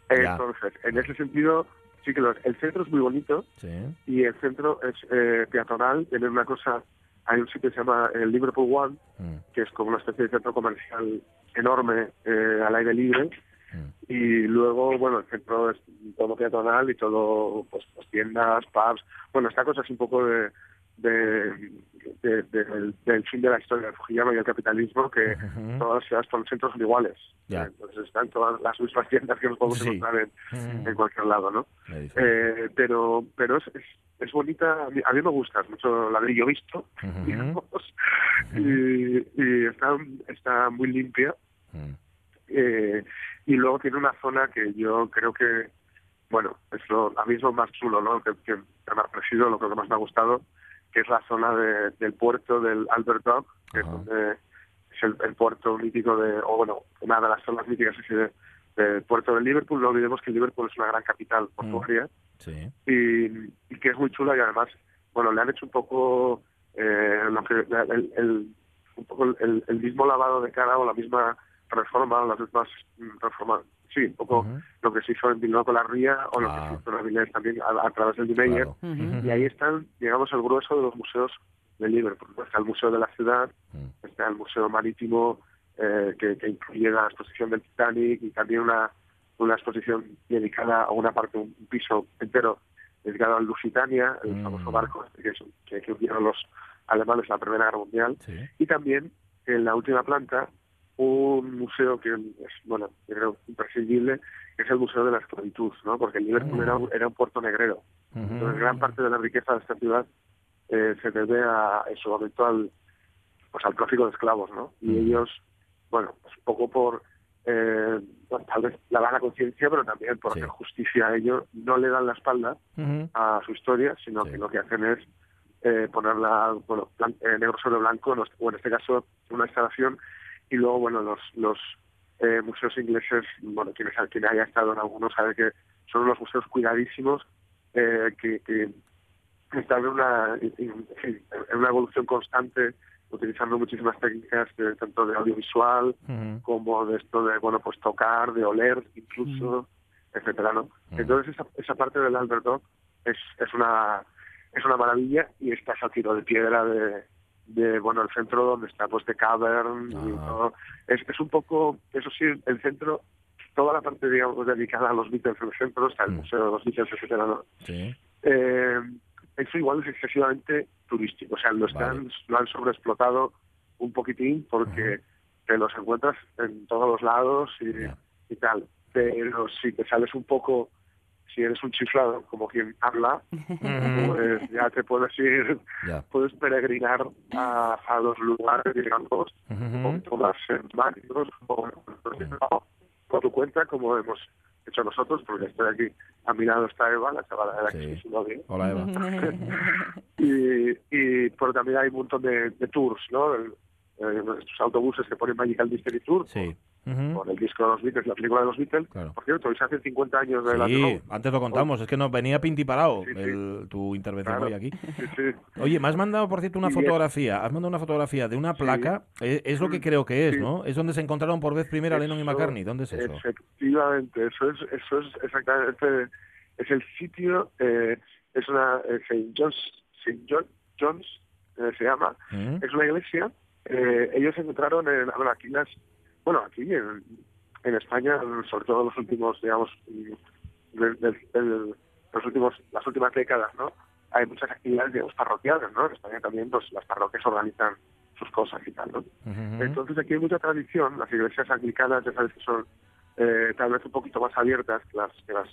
Entonces, en ese sentido, sí que lo es. El centro es muy bonito Sí. y el centro es eh, peatonal. Tiene una cosa, hay un sitio que se llama el Liverpool One, Mm. que es como una especie de centro comercial enorme eh, al aire libre. Y luego, bueno, el centro es todo peatonal y todo, pues, pues, tiendas, pubs. Bueno, esta cosa es un poco de, de- de- de- del, del fin de la historia de Fujiyama y el capitalismo, que todas las ciudades, centros son iguales. Entonces están todas las mismas tiendas que nos podemos Sí. encontrar en, en cualquier lado, ¿no? Eh, pero pero es, es, es bonita, a mí, a mí me gusta, es mucho ladrillo visto, digamos, y, y está, está muy limpia. Eh, y luego tiene una zona que yo creo que, bueno, es lo, a mí es lo más chulo, ¿no? Que, que me ha parecido, lo que más me ha gustado, que es la zona de- del puerto del Albert Dock, que es donde es el, el puerto mítico de, o bueno, una de las zonas míticas así de- del puerto de Liverpool. No olvidemos que Liverpool es una gran capital portuaria Sí. y, y que es muy chula y además, bueno, le han hecho un poco eh, lo que el, el- un poco el, el mismo lavado de cara o la misma reforma, las mismas mm, reformas, sí, un poco lo que se hizo en Bilbao con la Ría o lo que se hizo en Avilés también a, a través del Niemeyer. Ujú. Y ahí están, digamos, el grueso de los museos de Liverpool. Está el Museo de la Ciudad, está el Museo Marítimo, eh, que, que incluye la exposición del Titanic y también una, una exposición dedicada a una parte, un piso entero dedicado al Lusitania, el famoso barco este que, es- que, que los alemanes en la Primera Guerra Mundial. Y también en la última planta un museo que es, bueno, creo imprescindible, que es el Museo de la Esclavitud, ¿no? Porque Liverpool era, un- era un puerto negrero. Entonces, gran parte de la riqueza de esta ciudad eh, se debe a, en su momento al, pues, al tráfico de esclavos, ¿no? Y ellos, bueno, pues, un poco por, eh, bueno, tal vez la vana conciencia, pero también por hacer justicia a ello, no le dan la espalda a su historia, sino que lo que hacen es eh, ponerla, bueno, eh, negro sobre blanco, o en este caso una instalación, y luego, bueno, los, los eh, museos ingleses, bueno, quienes, quien haya estado en algunos sabe que son unos museos cuidadísimos eh, que, que está en una, en- en una evolución constante, utilizando muchísimas técnicas, de- tanto de audiovisual como de esto de, bueno, pues tocar, de oler incluso, etcétera, ¿no? Entonces esa, esa parte del Albert Dog es, es una es una maravilla y estás a tiro de piedra de, de bueno, el centro donde está pues de Cavern y todo. Es, es un poco, eso sí, el centro, toda la parte, digamos, dedicada a los Beatles en el centro, está el Museo de los Beatles, etcétera, ¿no? Sí. Eh, eso igual es excesivamente turístico, o sea, lo están, lo han sobreexplotado un poquitín porque te los encuentras en todos los lados y, y tal. Pero si te sales un poco, si eres un chiflado, como quien habla, pues ya te puedes ir, Ya. puedes peregrinar a, a los lugares, digamos, con todas temáticos, o- por tu cuenta, como hemos hecho nosotros, porque estoy aquí, a mi lado está Eva, la chavala de la que su novia. Hola, Eva. y, y pero también hay un montón de, de tours, ¿no? El- estos autobuses que ponen Magical Mystery Tour, Sí. con el disco de los Beatles, la película de los Beatles. Por cierto, hoy se hace 50 años de la Sí, antes lo contamos, es que nos venía pintiparado Sí, sí. el- tu intervención Claro. hoy aquí. Sí, sí. Oye, me has mandado, por cierto, una Sí, es- fotografía. Has mandado una fotografía de una placa. Eh, Es, lo que creo que es, sí. ¿no? Es donde se encontraron por vez primera Lennon y Eso- McCartney. ¿Dónde es eso? Efectivamente, eso es, eso es exactamente, es el sitio, eh, es una eh, St. John's, St. John, John's, eh, se llama, ¿Mm? es una iglesia, eh, ellos encontraron en, bueno, aquí las, bueno, aquí en, en España, sobre todo en los últimos, digamos, mm, del- del- del- los últimos, las últimas décadas, ¿no? Hay muchas actividades, digamos, parroquiales, ¿no? En España también, pues, las parroquias organizan sus cosas y tal, ¿no? Entonces aquí hay mucha tradición, las iglesias anglicanas ya sabes que son eh, tal vez un poquito más abiertas que las, que las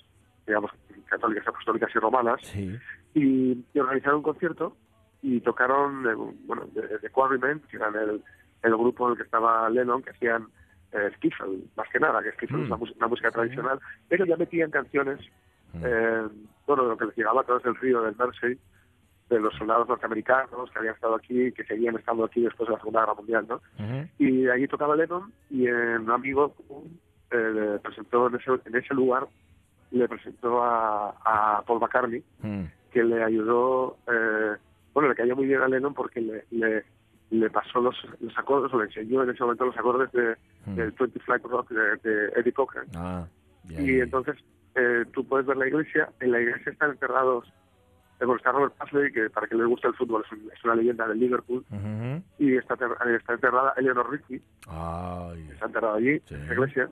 digamos, católicas, apostólicas y romanas, Sí. y, y organizaron un concierto y tocaron, eh, bueno, de, de Quarrymen, que eran el, el grupo en el que estaba Lennon, que hacían eh, skiffle, más que nada, que skiffle Mm. es una, una música tradicional, pero ya metían canciones, eh, bueno, de lo que les llegaba a través del río del Mersey, de los soldados norteamericanos que habían estado aquí, que seguían estando aquí después de la Segunda Guerra Mundial, ¿no? Y allí tocaba Lennon y eh, un amigo eh, le presentó en ese, en ese lugar, le presentó a, a Paul McCartney, Mm. que le ayudó, eh, bueno, le cayó muy bien a Lennon porque le, le, le pasó los, los acordes, o le enseñó en ese momento los acordes de, del 20 Flight Rock de, de Eddie Cochran. Ah, y entonces eh, tú puedes ver la iglesia, en la iglesia están enterrados, está Robert Pasley, que para que le guste el fútbol es, un- es una leyenda del Liverpool, y está, eh, está enterrada Eleanor Rigby, está enterrada allí, en esa iglesia,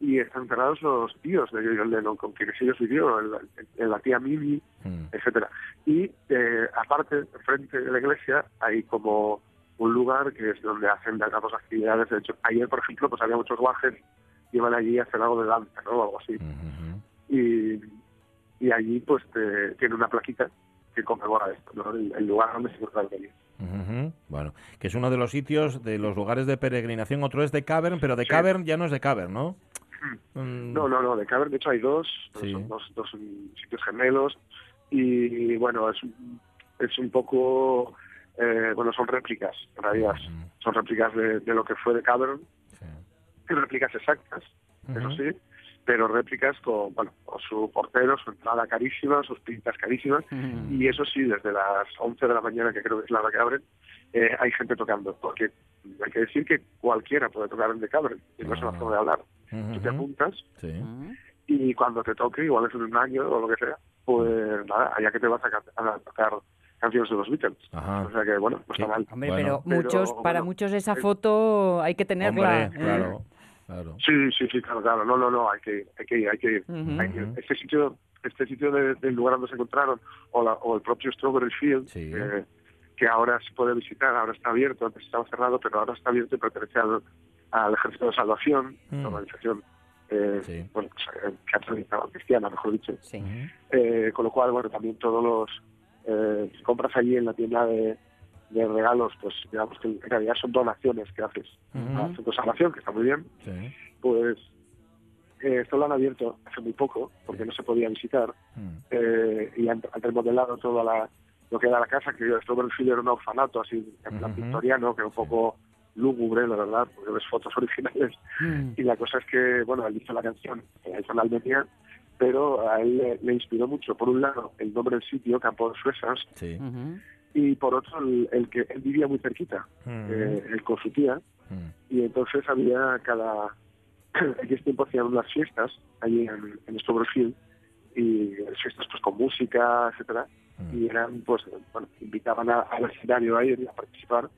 y están enterrados los tíos de John Lennon, con quienes ellos vivió, en la, la tía Mimi, Mm. etcétera. Y eh, aparte, frente de la iglesia, hay como un lugar que es donde hacen digamos, actividades. De hecho, ayer, por ejemplo, pues había muchos guajes que iban allí a hacer algo de danza, ¿no? O algo así. Y, y allí, pues, te- tiene una plaquita que conmemora esto, ¿no? El, el lugar donde se encuentra el Ujú. Bueno, que es uno de los sitios, de los lugares de peregrinación. Otro es de Cavern, pero de Sí. Cavern ya no es de Cavern, ¿no? Mm, No, no, no, de Cavern, de hecho hay dos, Sí. son dos, dos mm, sitios gemelos y bueno, es, un- es un poco, eh, bueno, son réplicas, en realidad, son réplicas de, de lo que fue de Cavern, y réplicas exactas, eso Ujú. sí, pero réplicas con, bueno, con su portero, su entrada carísima, sus pintas carísimas, y eso sí, desde las 11 de la mañana, que creo que es la hora que abren, eh, hay gente tocando, porque hay que decir que cualquiera puede tocar en The Cavern, y no es una forma de hablar. Tú te apuntas Sí. y cuando te toque, igual es en un año o lo que sea, pues nada, allá que te vas a, a tocar canciones de los Beatles. Ajá. O sea que, bueno, no está mal. Hombre, pero muchos, para bueno, muchos esa es- foto hay que tenerla. Hombre, ¿eh? claro, claro. Sí, sí, sí, claro, claro. No, no, no, hay que, hay que ir, hay que ir. Hay que ir. Este sitio, este sitio de- del lugar donde se encontraron, o, la- o el propio Strawberry Field, eh, que ahora se puede visitar, ahora está abierto, antes estaba cerrado, pero ahora está abierto y pertenece al, al Ejército de Salvación, una organización eh, bueno, pues, eh, católica o cristiana, mejor dicho. Eh, con lo cual, bueno, también todos los eh, compras allí en la tienda de, de regalos, pues digamos que en realidad son donaciones que haces Ujú. a Centro de Salvación, que está muy bien, Sí. pues eh, esto lo han abierto hace muy poco, porque no se podía visitar, eh, y han, han remodelado toda la, lo que era la casa, que esto en era un orfanato así, en plan Ujú. victoriano, que un poco lúgubre, la verdad, porque ves fotos originales, y la cosa es que, bueno, él hizo la canción, que la hizo en Almería, pero a él le, le inspiró mucho, por un lado, el nombre del sitio, Campo de Suesas, Sí. Y por otro, el, el que él vivía muy cerquita, eh, él con su tía, y entonces había cada X tiempo hacían unas fiestas allí en, en Strawberry y fiestas pues con música, etcétera, y eran pues, bueno, invitaban a- al escenario a ir a participar,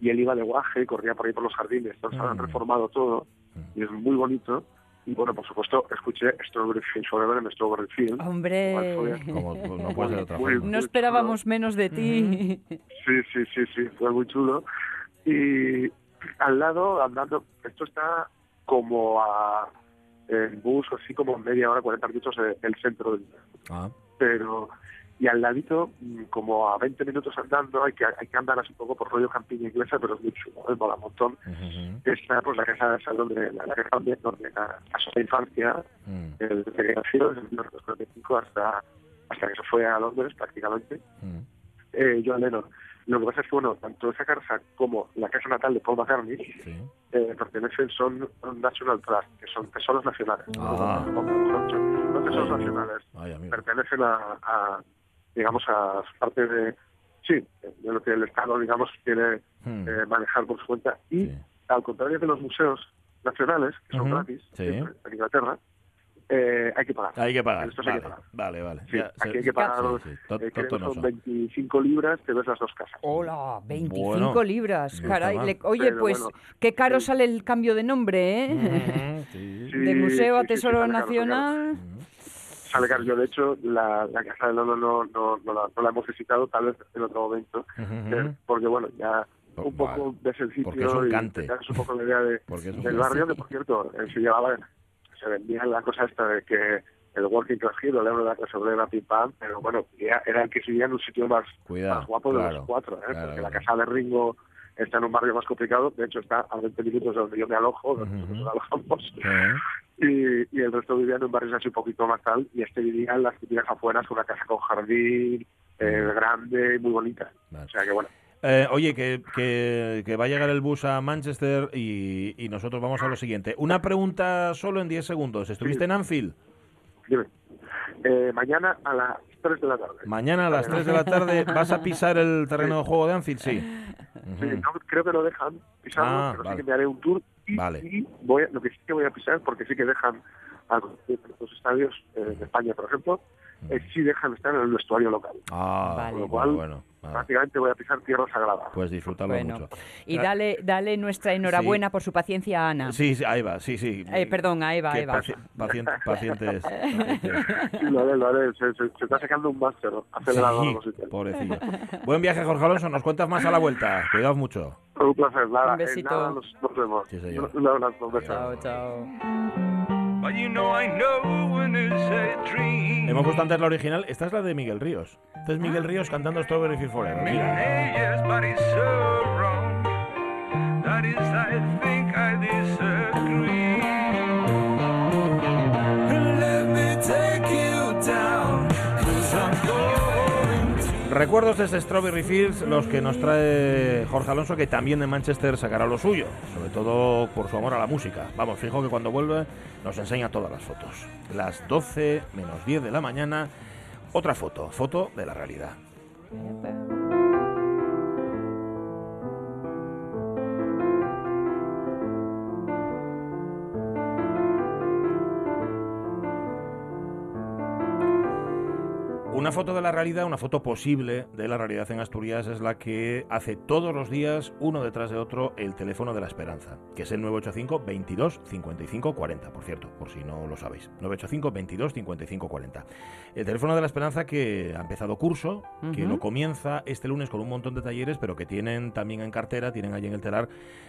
y él iba de guaje, corría por ahí por los jardines, entonces han reformado todo, y es muy bonito, y bueno, por supuesto, escuché Strawberry Fields Forever en Strawberry Fields. Hombre, Como no puede ser de otra Muy- forma. no esperábamos menos de ti. Sí, sí, sí, sí, fue muy chulo. Y al lado, andando, esto está como a en bus, así como media hora, 40 minutos de- del centro del Ah. pero y al ladito, mm, como a 20 minutos andando, hay que hay que andar así un poco por rollo campiña inglesa, pero es muy chulo, ¿eh? mola un montón. Está pues la casa esa donde la, la casa donde, donde la, pasó la infancia, el desde que nació, desde 1945 hasta, hasta que se fue a Londres prácticamente, eh, John Lennon. Lo que pasa es que, bueno, tanto esa casa como la casa natal de Paul McCartney eh, pertenecen, son National Trust, que son tesoros nacionales. Ah. No, no, son- no tesoros nacionales. Pertenecen a, a, digamos, a parte de, sí, de lo que el Estado, digamos, quiere Hmm. eh, manejar por su cuenta. Y al contrario de los museos nacionales, que son Ujú, gratis, sí. siempre, en Inglaterra, eh, hay que pagar. Hay que pagar. Estos hay Vale, que pagar. vale, vale. Sí, Ya, aquí se- hay que pagar, sí, sí, to- eh, son son. 25 libras, te ves las dos casas. Hola, 25 Bueno, libras, caray. le- oye, Pero pues bueno, qué caro sale el cambio de nombre, ¿eh? Sí. De museo a sí, sí, Tesoro. Nacional. Sale caro. Yo, de hecho, la, la casa de Lolo no, no, no, la, no la hemos visitado, tal vez en otro momento, eh, porque, bueno, ya un poco ves el sitio Porque es un cante. un poco la idea de, del cante. barrio, que, por cierto, eh, se llevaba, se vendía la cosa esta de que el Working Class Hero, el euro de la clase obrera, pim pam, pero bueno, ya era el que se vivía en un sitio más, Cuidado, más guapo de los cuatro, ¿eh? claro, porque la casa de Ringo está en un barrio más complicado, de hecho está a 20 minutos de donde yo me alojo, donde nosotros nos alojamos, y, y el resto vivían en barrios así un poquito más tal, y este vivía en las típicas afueras, una casa con jardín, eh, grande, muy bonita. O sea que bueno, Eh, oye, que, que, que va a llegar el bus a Manchester y, y nosotros vamos a lo siguiente. Una pregunta solo en 10 segundos. ¿Estuviste en Anfield? dime. Eh, mañana a las 3 de la tarde. Mañana a las 3 de la tarde vas a pisar el terreno de juego de Anfield, sí. Sí, no, creo que lo dejan pisarlo, Ah, pero vale. sí que me haré un tour y, Vale. y voy a- lo que sí que voy a pisar, porque sí que dejan a los estadios eh, de España, por ejemplo, eh, sí dejan estar en el vestuario local. Ah, Con lo bueno, cual, bueno. Ah, prácticamente voy a pisar tierra sagrada. pues disfrutarlo Bueno. mucho. Y dale, dale nuestra enhorabuena por su paciencia a Ana. Sí, sí, ahí va, sí, sí. Eh, perdón, a Eva, Que Eva. paci- pacien- pacientes. Sí, lo haré, lo haré. Se, se- se está sacando un máster acelerado. Sí, pobrecillo. Buen viaje, Jorge Alonso. Nos cuentas más a la vuelta. Cuidaos mucho. Un placer, nada. Un eh, besito. nada, nos, nos vemos. Sí, señor. Un abrazo, un beso. Chao, chao. Hemos puesto antes la original. Esta es la de Miguel Ríos. Este es Miguel Ríos cantando Strawberry Fields Forever. Mira. Recuerdos de ese Strawberry Fields, los que nos trae Jorge Alonso, que también de Manchester sacará lo suyo, sobre todo por su amor a la música. Vamos, fijo que cuando vuelve nos enseña todas las fotos. Las 12 menos 10 de la mañana, otra foto, foto de la realidad. Una foto de la realidad, una foto posible de la realidad en Asturias es la que hace todos los días, uno detrás de otro, el teléfono de la esperanza, que es el 985 22 55 40, por cierto, por si no lo sabéis. 985 22 55 40. El teléfono de la esperanza que ha empezado curso, que lo comienza este lunes con un montón de talleres, pero que tienen también en cartera, tienen allí en el telar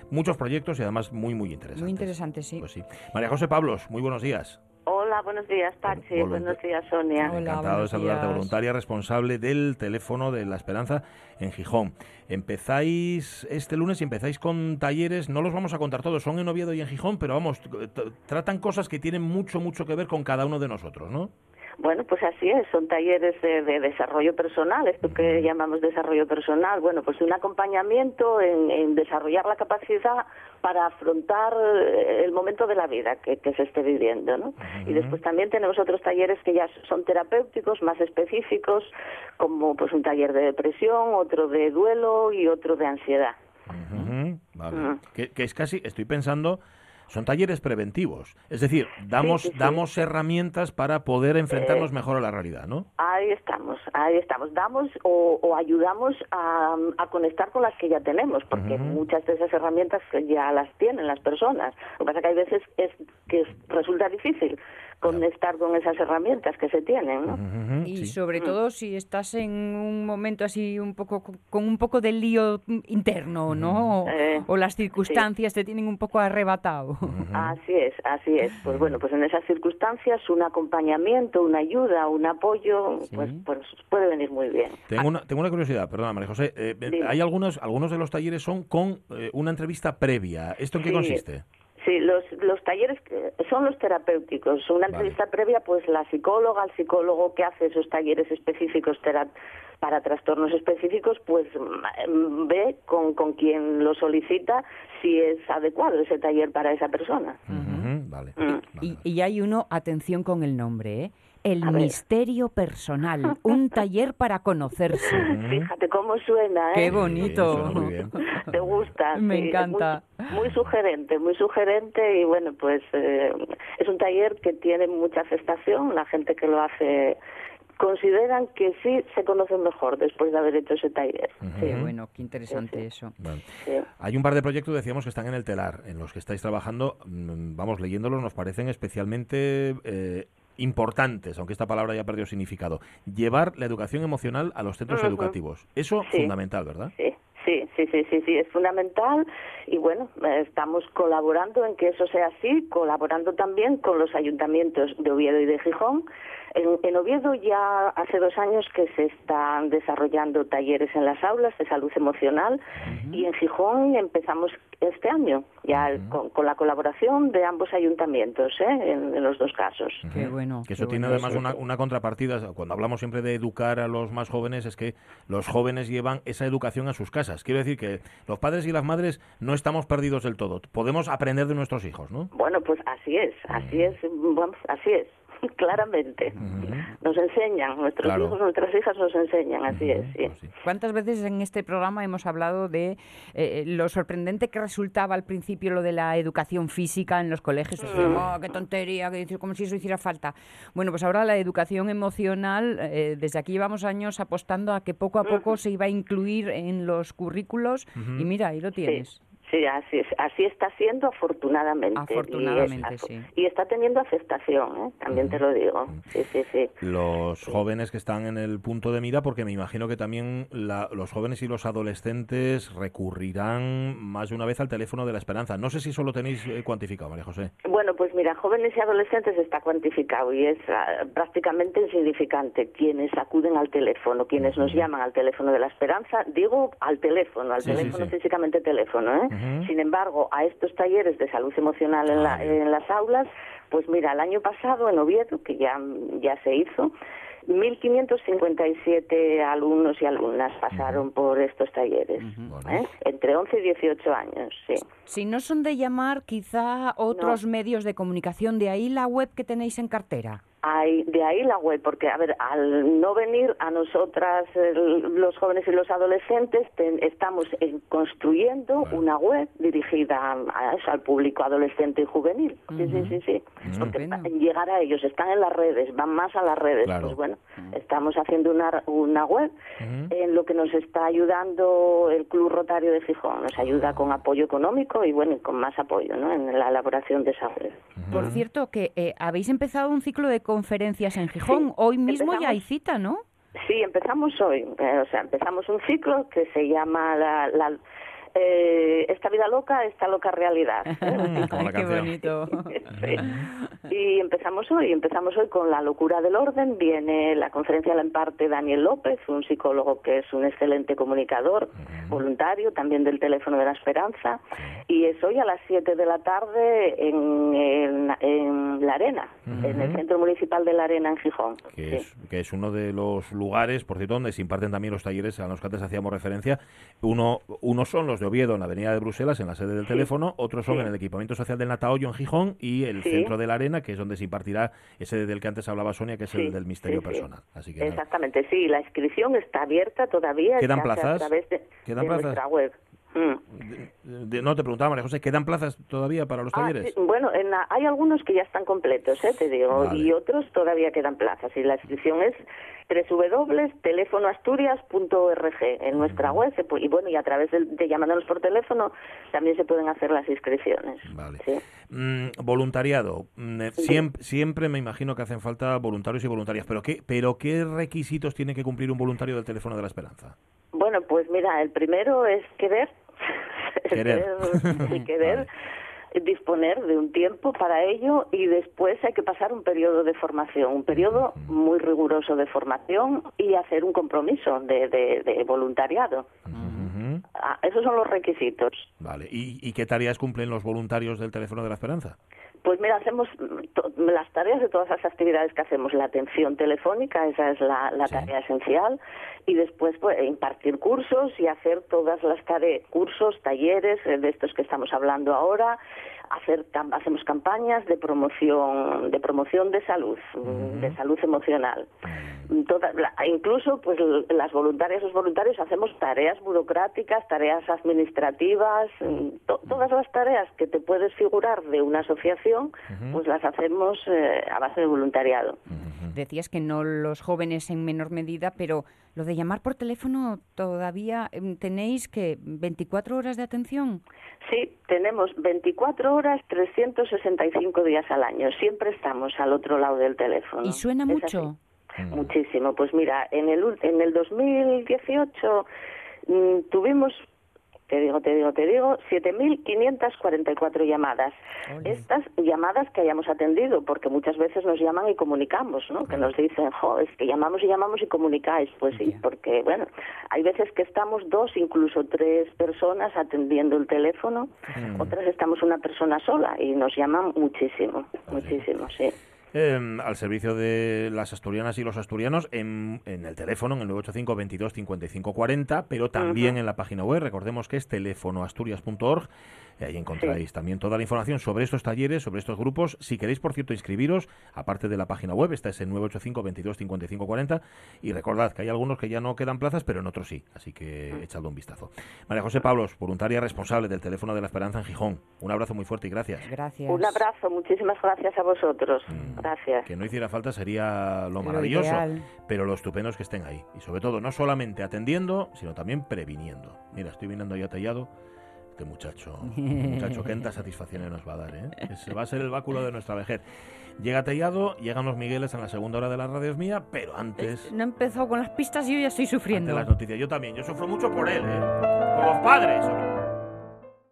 muchos proyectos y además muy, muy interesantes. Muy interesante, sí. Pues sí. María José Pablos, muy buenos días. Hola, buenos días, Pachi. Buenos días, Sonia. Encantado de saludarte, voluntaria responsable del teléfono de la Esperanza en Gijón. Empezáis este lunes y empezáis con talleres, no los vamos a contar todos, son en Oviedo y en Gijón, pero vamos, tratan cosas que tienen mucho, mucho que ver con cada uno de nosotros, ¿no? Bueno, pues así es, son talleres de, de desarrollo personal, esto que llamamos desarrollo personal, bueno, pues un acompañamiento en, en desarrollar la capacidad para afrontar eh, el momento de la vida que, que se esté viviendo, ¿no? Y después también tenemos otros talleres que ya son terapéuticos, más específicos, como pues un taller de depresión, otro de duelo y otro de ansiedad. Ujú, vale. Que, que es casi, estoy pensando, son talleres preventivos. Es decir, damos, sí, sí. damos herramientas para poder enfrentarnos mejor a la realidad, ¿no? Ahí estamos, ahí estamos. Damos o, o ayudamos a, a conectar con las que ya tenemos, porque muchas de esas herramientas ya las tienen las personas. Lo que pasa que hay veces es que resulta difícil conectar con esas herramientas que se tienen, ¿no? Y sobre todo si estás en un momento así un poco co- con un poco de lío interno, ¿no? O, Eh, o las circunstancias te tienen un poco arrebatado. Así es, así es. Pues bueno, pues en esas circunstancias un acompañamiento, una ayuda, un apoyo, pues, pues puede venir muy bien. Tengo una, tengo una curiosidad, perdona, María José. Eh, eh, hay algunos, algunos de los talleres son con eh, una entrevista previa. ¿Esto en qué Sí. consiste? Sí, los, los talleres que- son los terapéuticos. Una entrevista previa, pues la psicóloga, el psicólogo que hace esos talleres específicos para trastornos específicos, pues mm, ve con, con quien lo solicita si es adecuado ese taller para esa persona. Ujú, vale. Y, y hay uno, atención con el nombre, ¿eh? El A ver. misterio personal, un taller para conocerse. Fíjate cómo suena, ¿eh? Qué bonito. Te gusta. Me sí, encanta. Muy, muy sugerente, muy sugerente y bueno, pues eh, es un taller que tiene mucha aceptación. La gente que lo hace consideran que sí se conocen mejor después de haber hecho ese taller. Qué bueno, qué interesante eso. Hay un par de proyectos, decíamos, que están en el telar, en los que estáis trabajando. mm, Vamos, leyéndolos, nos parecen especialmente eh, importantes, aunque esta palabra ya perdió significado. Llevar la educación emocional a los centros educativos. Eso Sí. fundamental, ¿verdad? Sí, sí, sí, sí, sí, sí, es fundamental y bueno, eh, estamos colaborando en que eso sea así, colaborando también con los ayuntamientos de Oviedo y de Gijón. En, en Oviedo ya hace dos años que se están desarrollando talleres en las aulas de salud emocional y en Gijón empezamos este año, ya con, con la colaboración de ambos ayuntamientos, ¿eh? en, en los dos casos. Qué bueno. Que eso tiene además una, una contrapartida. Cuando hablamos siempre de educar a los más jóvenes, es que los jóvenes llevan esa educación a sus casas. Quiero decir que los padres y las madres no estamos perdidos del todo. Podemos aprender de nuestros hijos, ¿no? Bueno, pues así es, así es, vamos, así es, claramente. Nos enseñan, nuestros Claro. hijos, nuestras hijas nos enseñan, así es, sí. ¿Cuántas veces en este programa hemos hablado de eh, lo sorprendente que resultaba al principio lo de la educación física en los colegios? Decíamos, "Oh, qué tontería, que como si eso hiciera falta. Bueno, pues ahora la educación emocional, eh, desde aquí llevamos años apostando a que poco a poco se iba a incluir en los currículos y mira, ahí lo tienes. Sí, así, es, así está siendo afortunadamente. Afortunadamente, y, es- sí. y está teniendo aceptación, ¿eh? también te lo digo. Sí, sí, sí. Los jóvenes que están en el punto de mira, porque me imagino que también la- los jóvenes y los adolescentes recurrirán más de una vez al teléfono de la esperanza. No sé si eso lo tenéis eh, cuantificado, María José. Bueno, pues mira, jóvenes y adolescentes está cuantificado y es ah, prácticamente insignificante quienes acuden al teléfono, quienes nos llaman al teléfono de la esperanza, digo al teléfono, al Sí, sí, teléfono sí. físicamente teléfono, ¿eh? Sin embargo, a estos talleres de salud emocional en, la- en las aulas, pues mira, el año pasado en Oviedo, que ya, ya se hizo, 1.557 alumnos y alumnas pasaron por estos talleres, ¿eh? entre 11 y 18 años, sí. Si no son de llamar, quizá otros medios de comunicación, de ahí la web que tenéis en cartera. Hay, de ahí la web, porque, a ver, al no venir a nosotras, el- los jóvenes y los adolescentes, ten- estamos eh, construyendo una web dirigida a, a eso, al público adolescente y juvenil. Sí, sí, sí, sí. Porque pa- llegar a ellos, están en las redes, van más a las redes. Claro. Pues bueno, estamos haciendo una, una web en lo que nos está ayudando el Club Rotario de Gijón. Nos ayuda con apoyo económico y, bueno, y con más apoyo ¿no? en la elaboración de esa web. Por cierto, que eh, habéis empezado un ciclo de conferencias en Gijón. Hoy mismo ya hay cita, ¿no? Sí, empezamos hoy. eh, o sea, empezamos un ciclo que se llama la, la- eh, esta vida loca, esta loca realidad. ¿eh? Como la Qué bonito. Sí. Y empezamos hoy, empezamos hoy con la locura del orden. Viene la conferencia la imparte Daniel López, un psicólogo que es un excelente comunicador, voluntario, también del teléfono de la esperanza. Y es hoy a las 7 de la tarde en, en- en La Arena, en el Centro Municipal de La Arena en Gijón. que Sí. es, que es uno de los lugares, por cierto, donde se imparten también los talleres a los que antes hacíamos referencia. Uno, uno son los de Oviedo, en la avenida de Bruselas, en la sede del teléfono, otros son Sí. en el equipamiento social del Natahoyo, en Gijón, y el Sí. centro de la Arena, que es donde se impartirá ese del que antes hablaba Sonia, que es el del misterio personal. Así que nada. Exactamente, sí, la inscripción está abierta todavía. ¿Quedan plazas? A través de, ¿Quedan de plazas? nuestra web. Mm. De- no, te preguntaba, María José, ¿quedan plazas todavía para los Ah, talleres? sí, bueno, en la- hay algunos que ya están completos, ¿eh? te digo, Vale. y otros todavía quedan plazas. Y la inscripción es www.telefonoasturias.org en nuestra web. se y bueno, y a través de, de llamándonos por teléfono también se pueden hacer las inscripciones. Vale. Sí. Mm, voluntariado. Mm, eh, siempre, siempre me imagino que hacen falta voluntarios y voluntarias, pero ¿qué, pero ¿qué requisitos tiene que cumplir un voluntario del teléfono de la esperanza? Bueno, pues mira, el primero es querer. Querer. sí, querer. disponer de un tiempo para ello y después hay que pasar un periodo de formación, un periodo muy riguroso de formación y hacer un compromiso de, de- de voluntariado. Ah, esos son los requisitos. Vale. ¿Y, y qué tareas cumplen los voluntarios del teléfono de la esperanza? Pues mira, hacemos las tareas de todas las actividades que hacemos, la atención telefónica, esa es la, la tarea esencial, y después pues, impartir cursos y hacer todas las tareas, cursos, talleres eh, de estos que estamos hablando ahora, hacer cam- hacemos campañas de promoción de promoción de salud, de salud emocional. Mm, toda- la- incluso pues las voluntarias, los voluntarios hacemos tareas burocráticas, tareas administrativas, mm, to- todas las tareas que te puedes figurar de una asociación, pues las hacemos eh, a base de voluntariado. Decías que no los jóvenes en menor medida, pero lo de llamar por teléfono todavía em, tenéis que 24 horas de atención. Sí, tenemos 24 horas, 365 días al año. Siempre estamos al otro lado del teléfono. Y suena mucho. así. Muchísimo. Pues mira, en el, ul- en el 2018 mm, tuvimos, te digo, te digo, te digo, 7.544 llamadas. Estas llamadas que hayamos atendido, porque muchas veces nos llaman y comunicamos, ¿no? Que nos dicen, jo, es que llamamos y llamamos y comunicáis. Pues sí, porque, bueno, hay veces que estamos dos, incluso tres personas atendiendo el teléfono, otras estamos una persona sola y nos llaman muchísimo, muchísimo, sí. Eh, al servicio de las asturianas y los asturianos en, en el teléfono, en el 985 22 55 40, pero también Ujú. en la página web. Recordemos que es teléfonoasturias.org. y Ahí encontráis también toda la información sobre estos talleres, sobre estos grupos. Si queréis, por cierto, inscribiros, aparte de la página web, esta es en 985 22 55 40. Y recordad que hay algunos que ya no quedan plazas, pero en otros sí. Así que echadle un vistazo. María José Pablos, voluntaria responsable del teléfono de la esperanza en Gijón. Un abrazo muy fuerte y gracias. Gracias. Un abrazo, muchísimas gracias a vosotros. Gracias. Que no hiciera falta sería lo Lo maravilloso, pero lo estupendo es que estén ahí. Y sobre todo, no solamente atendiendo, sino también previniendo. Mira, estoy mirando ya Tellado. Este muchacho, este muchacho, qué satisfacciones nos va a dar, ¿eh? Ese va a ser el báculo de nuestra vejez. Llega Tellado, llegan los Migueles en la segunda hora de las radios mía, pero antes, No he empezado con las pistas y yo ya estoy ante sufriendo. las noticias. Yo también, yo sufro mucho por él, ¿eh? Por los padres. sobre-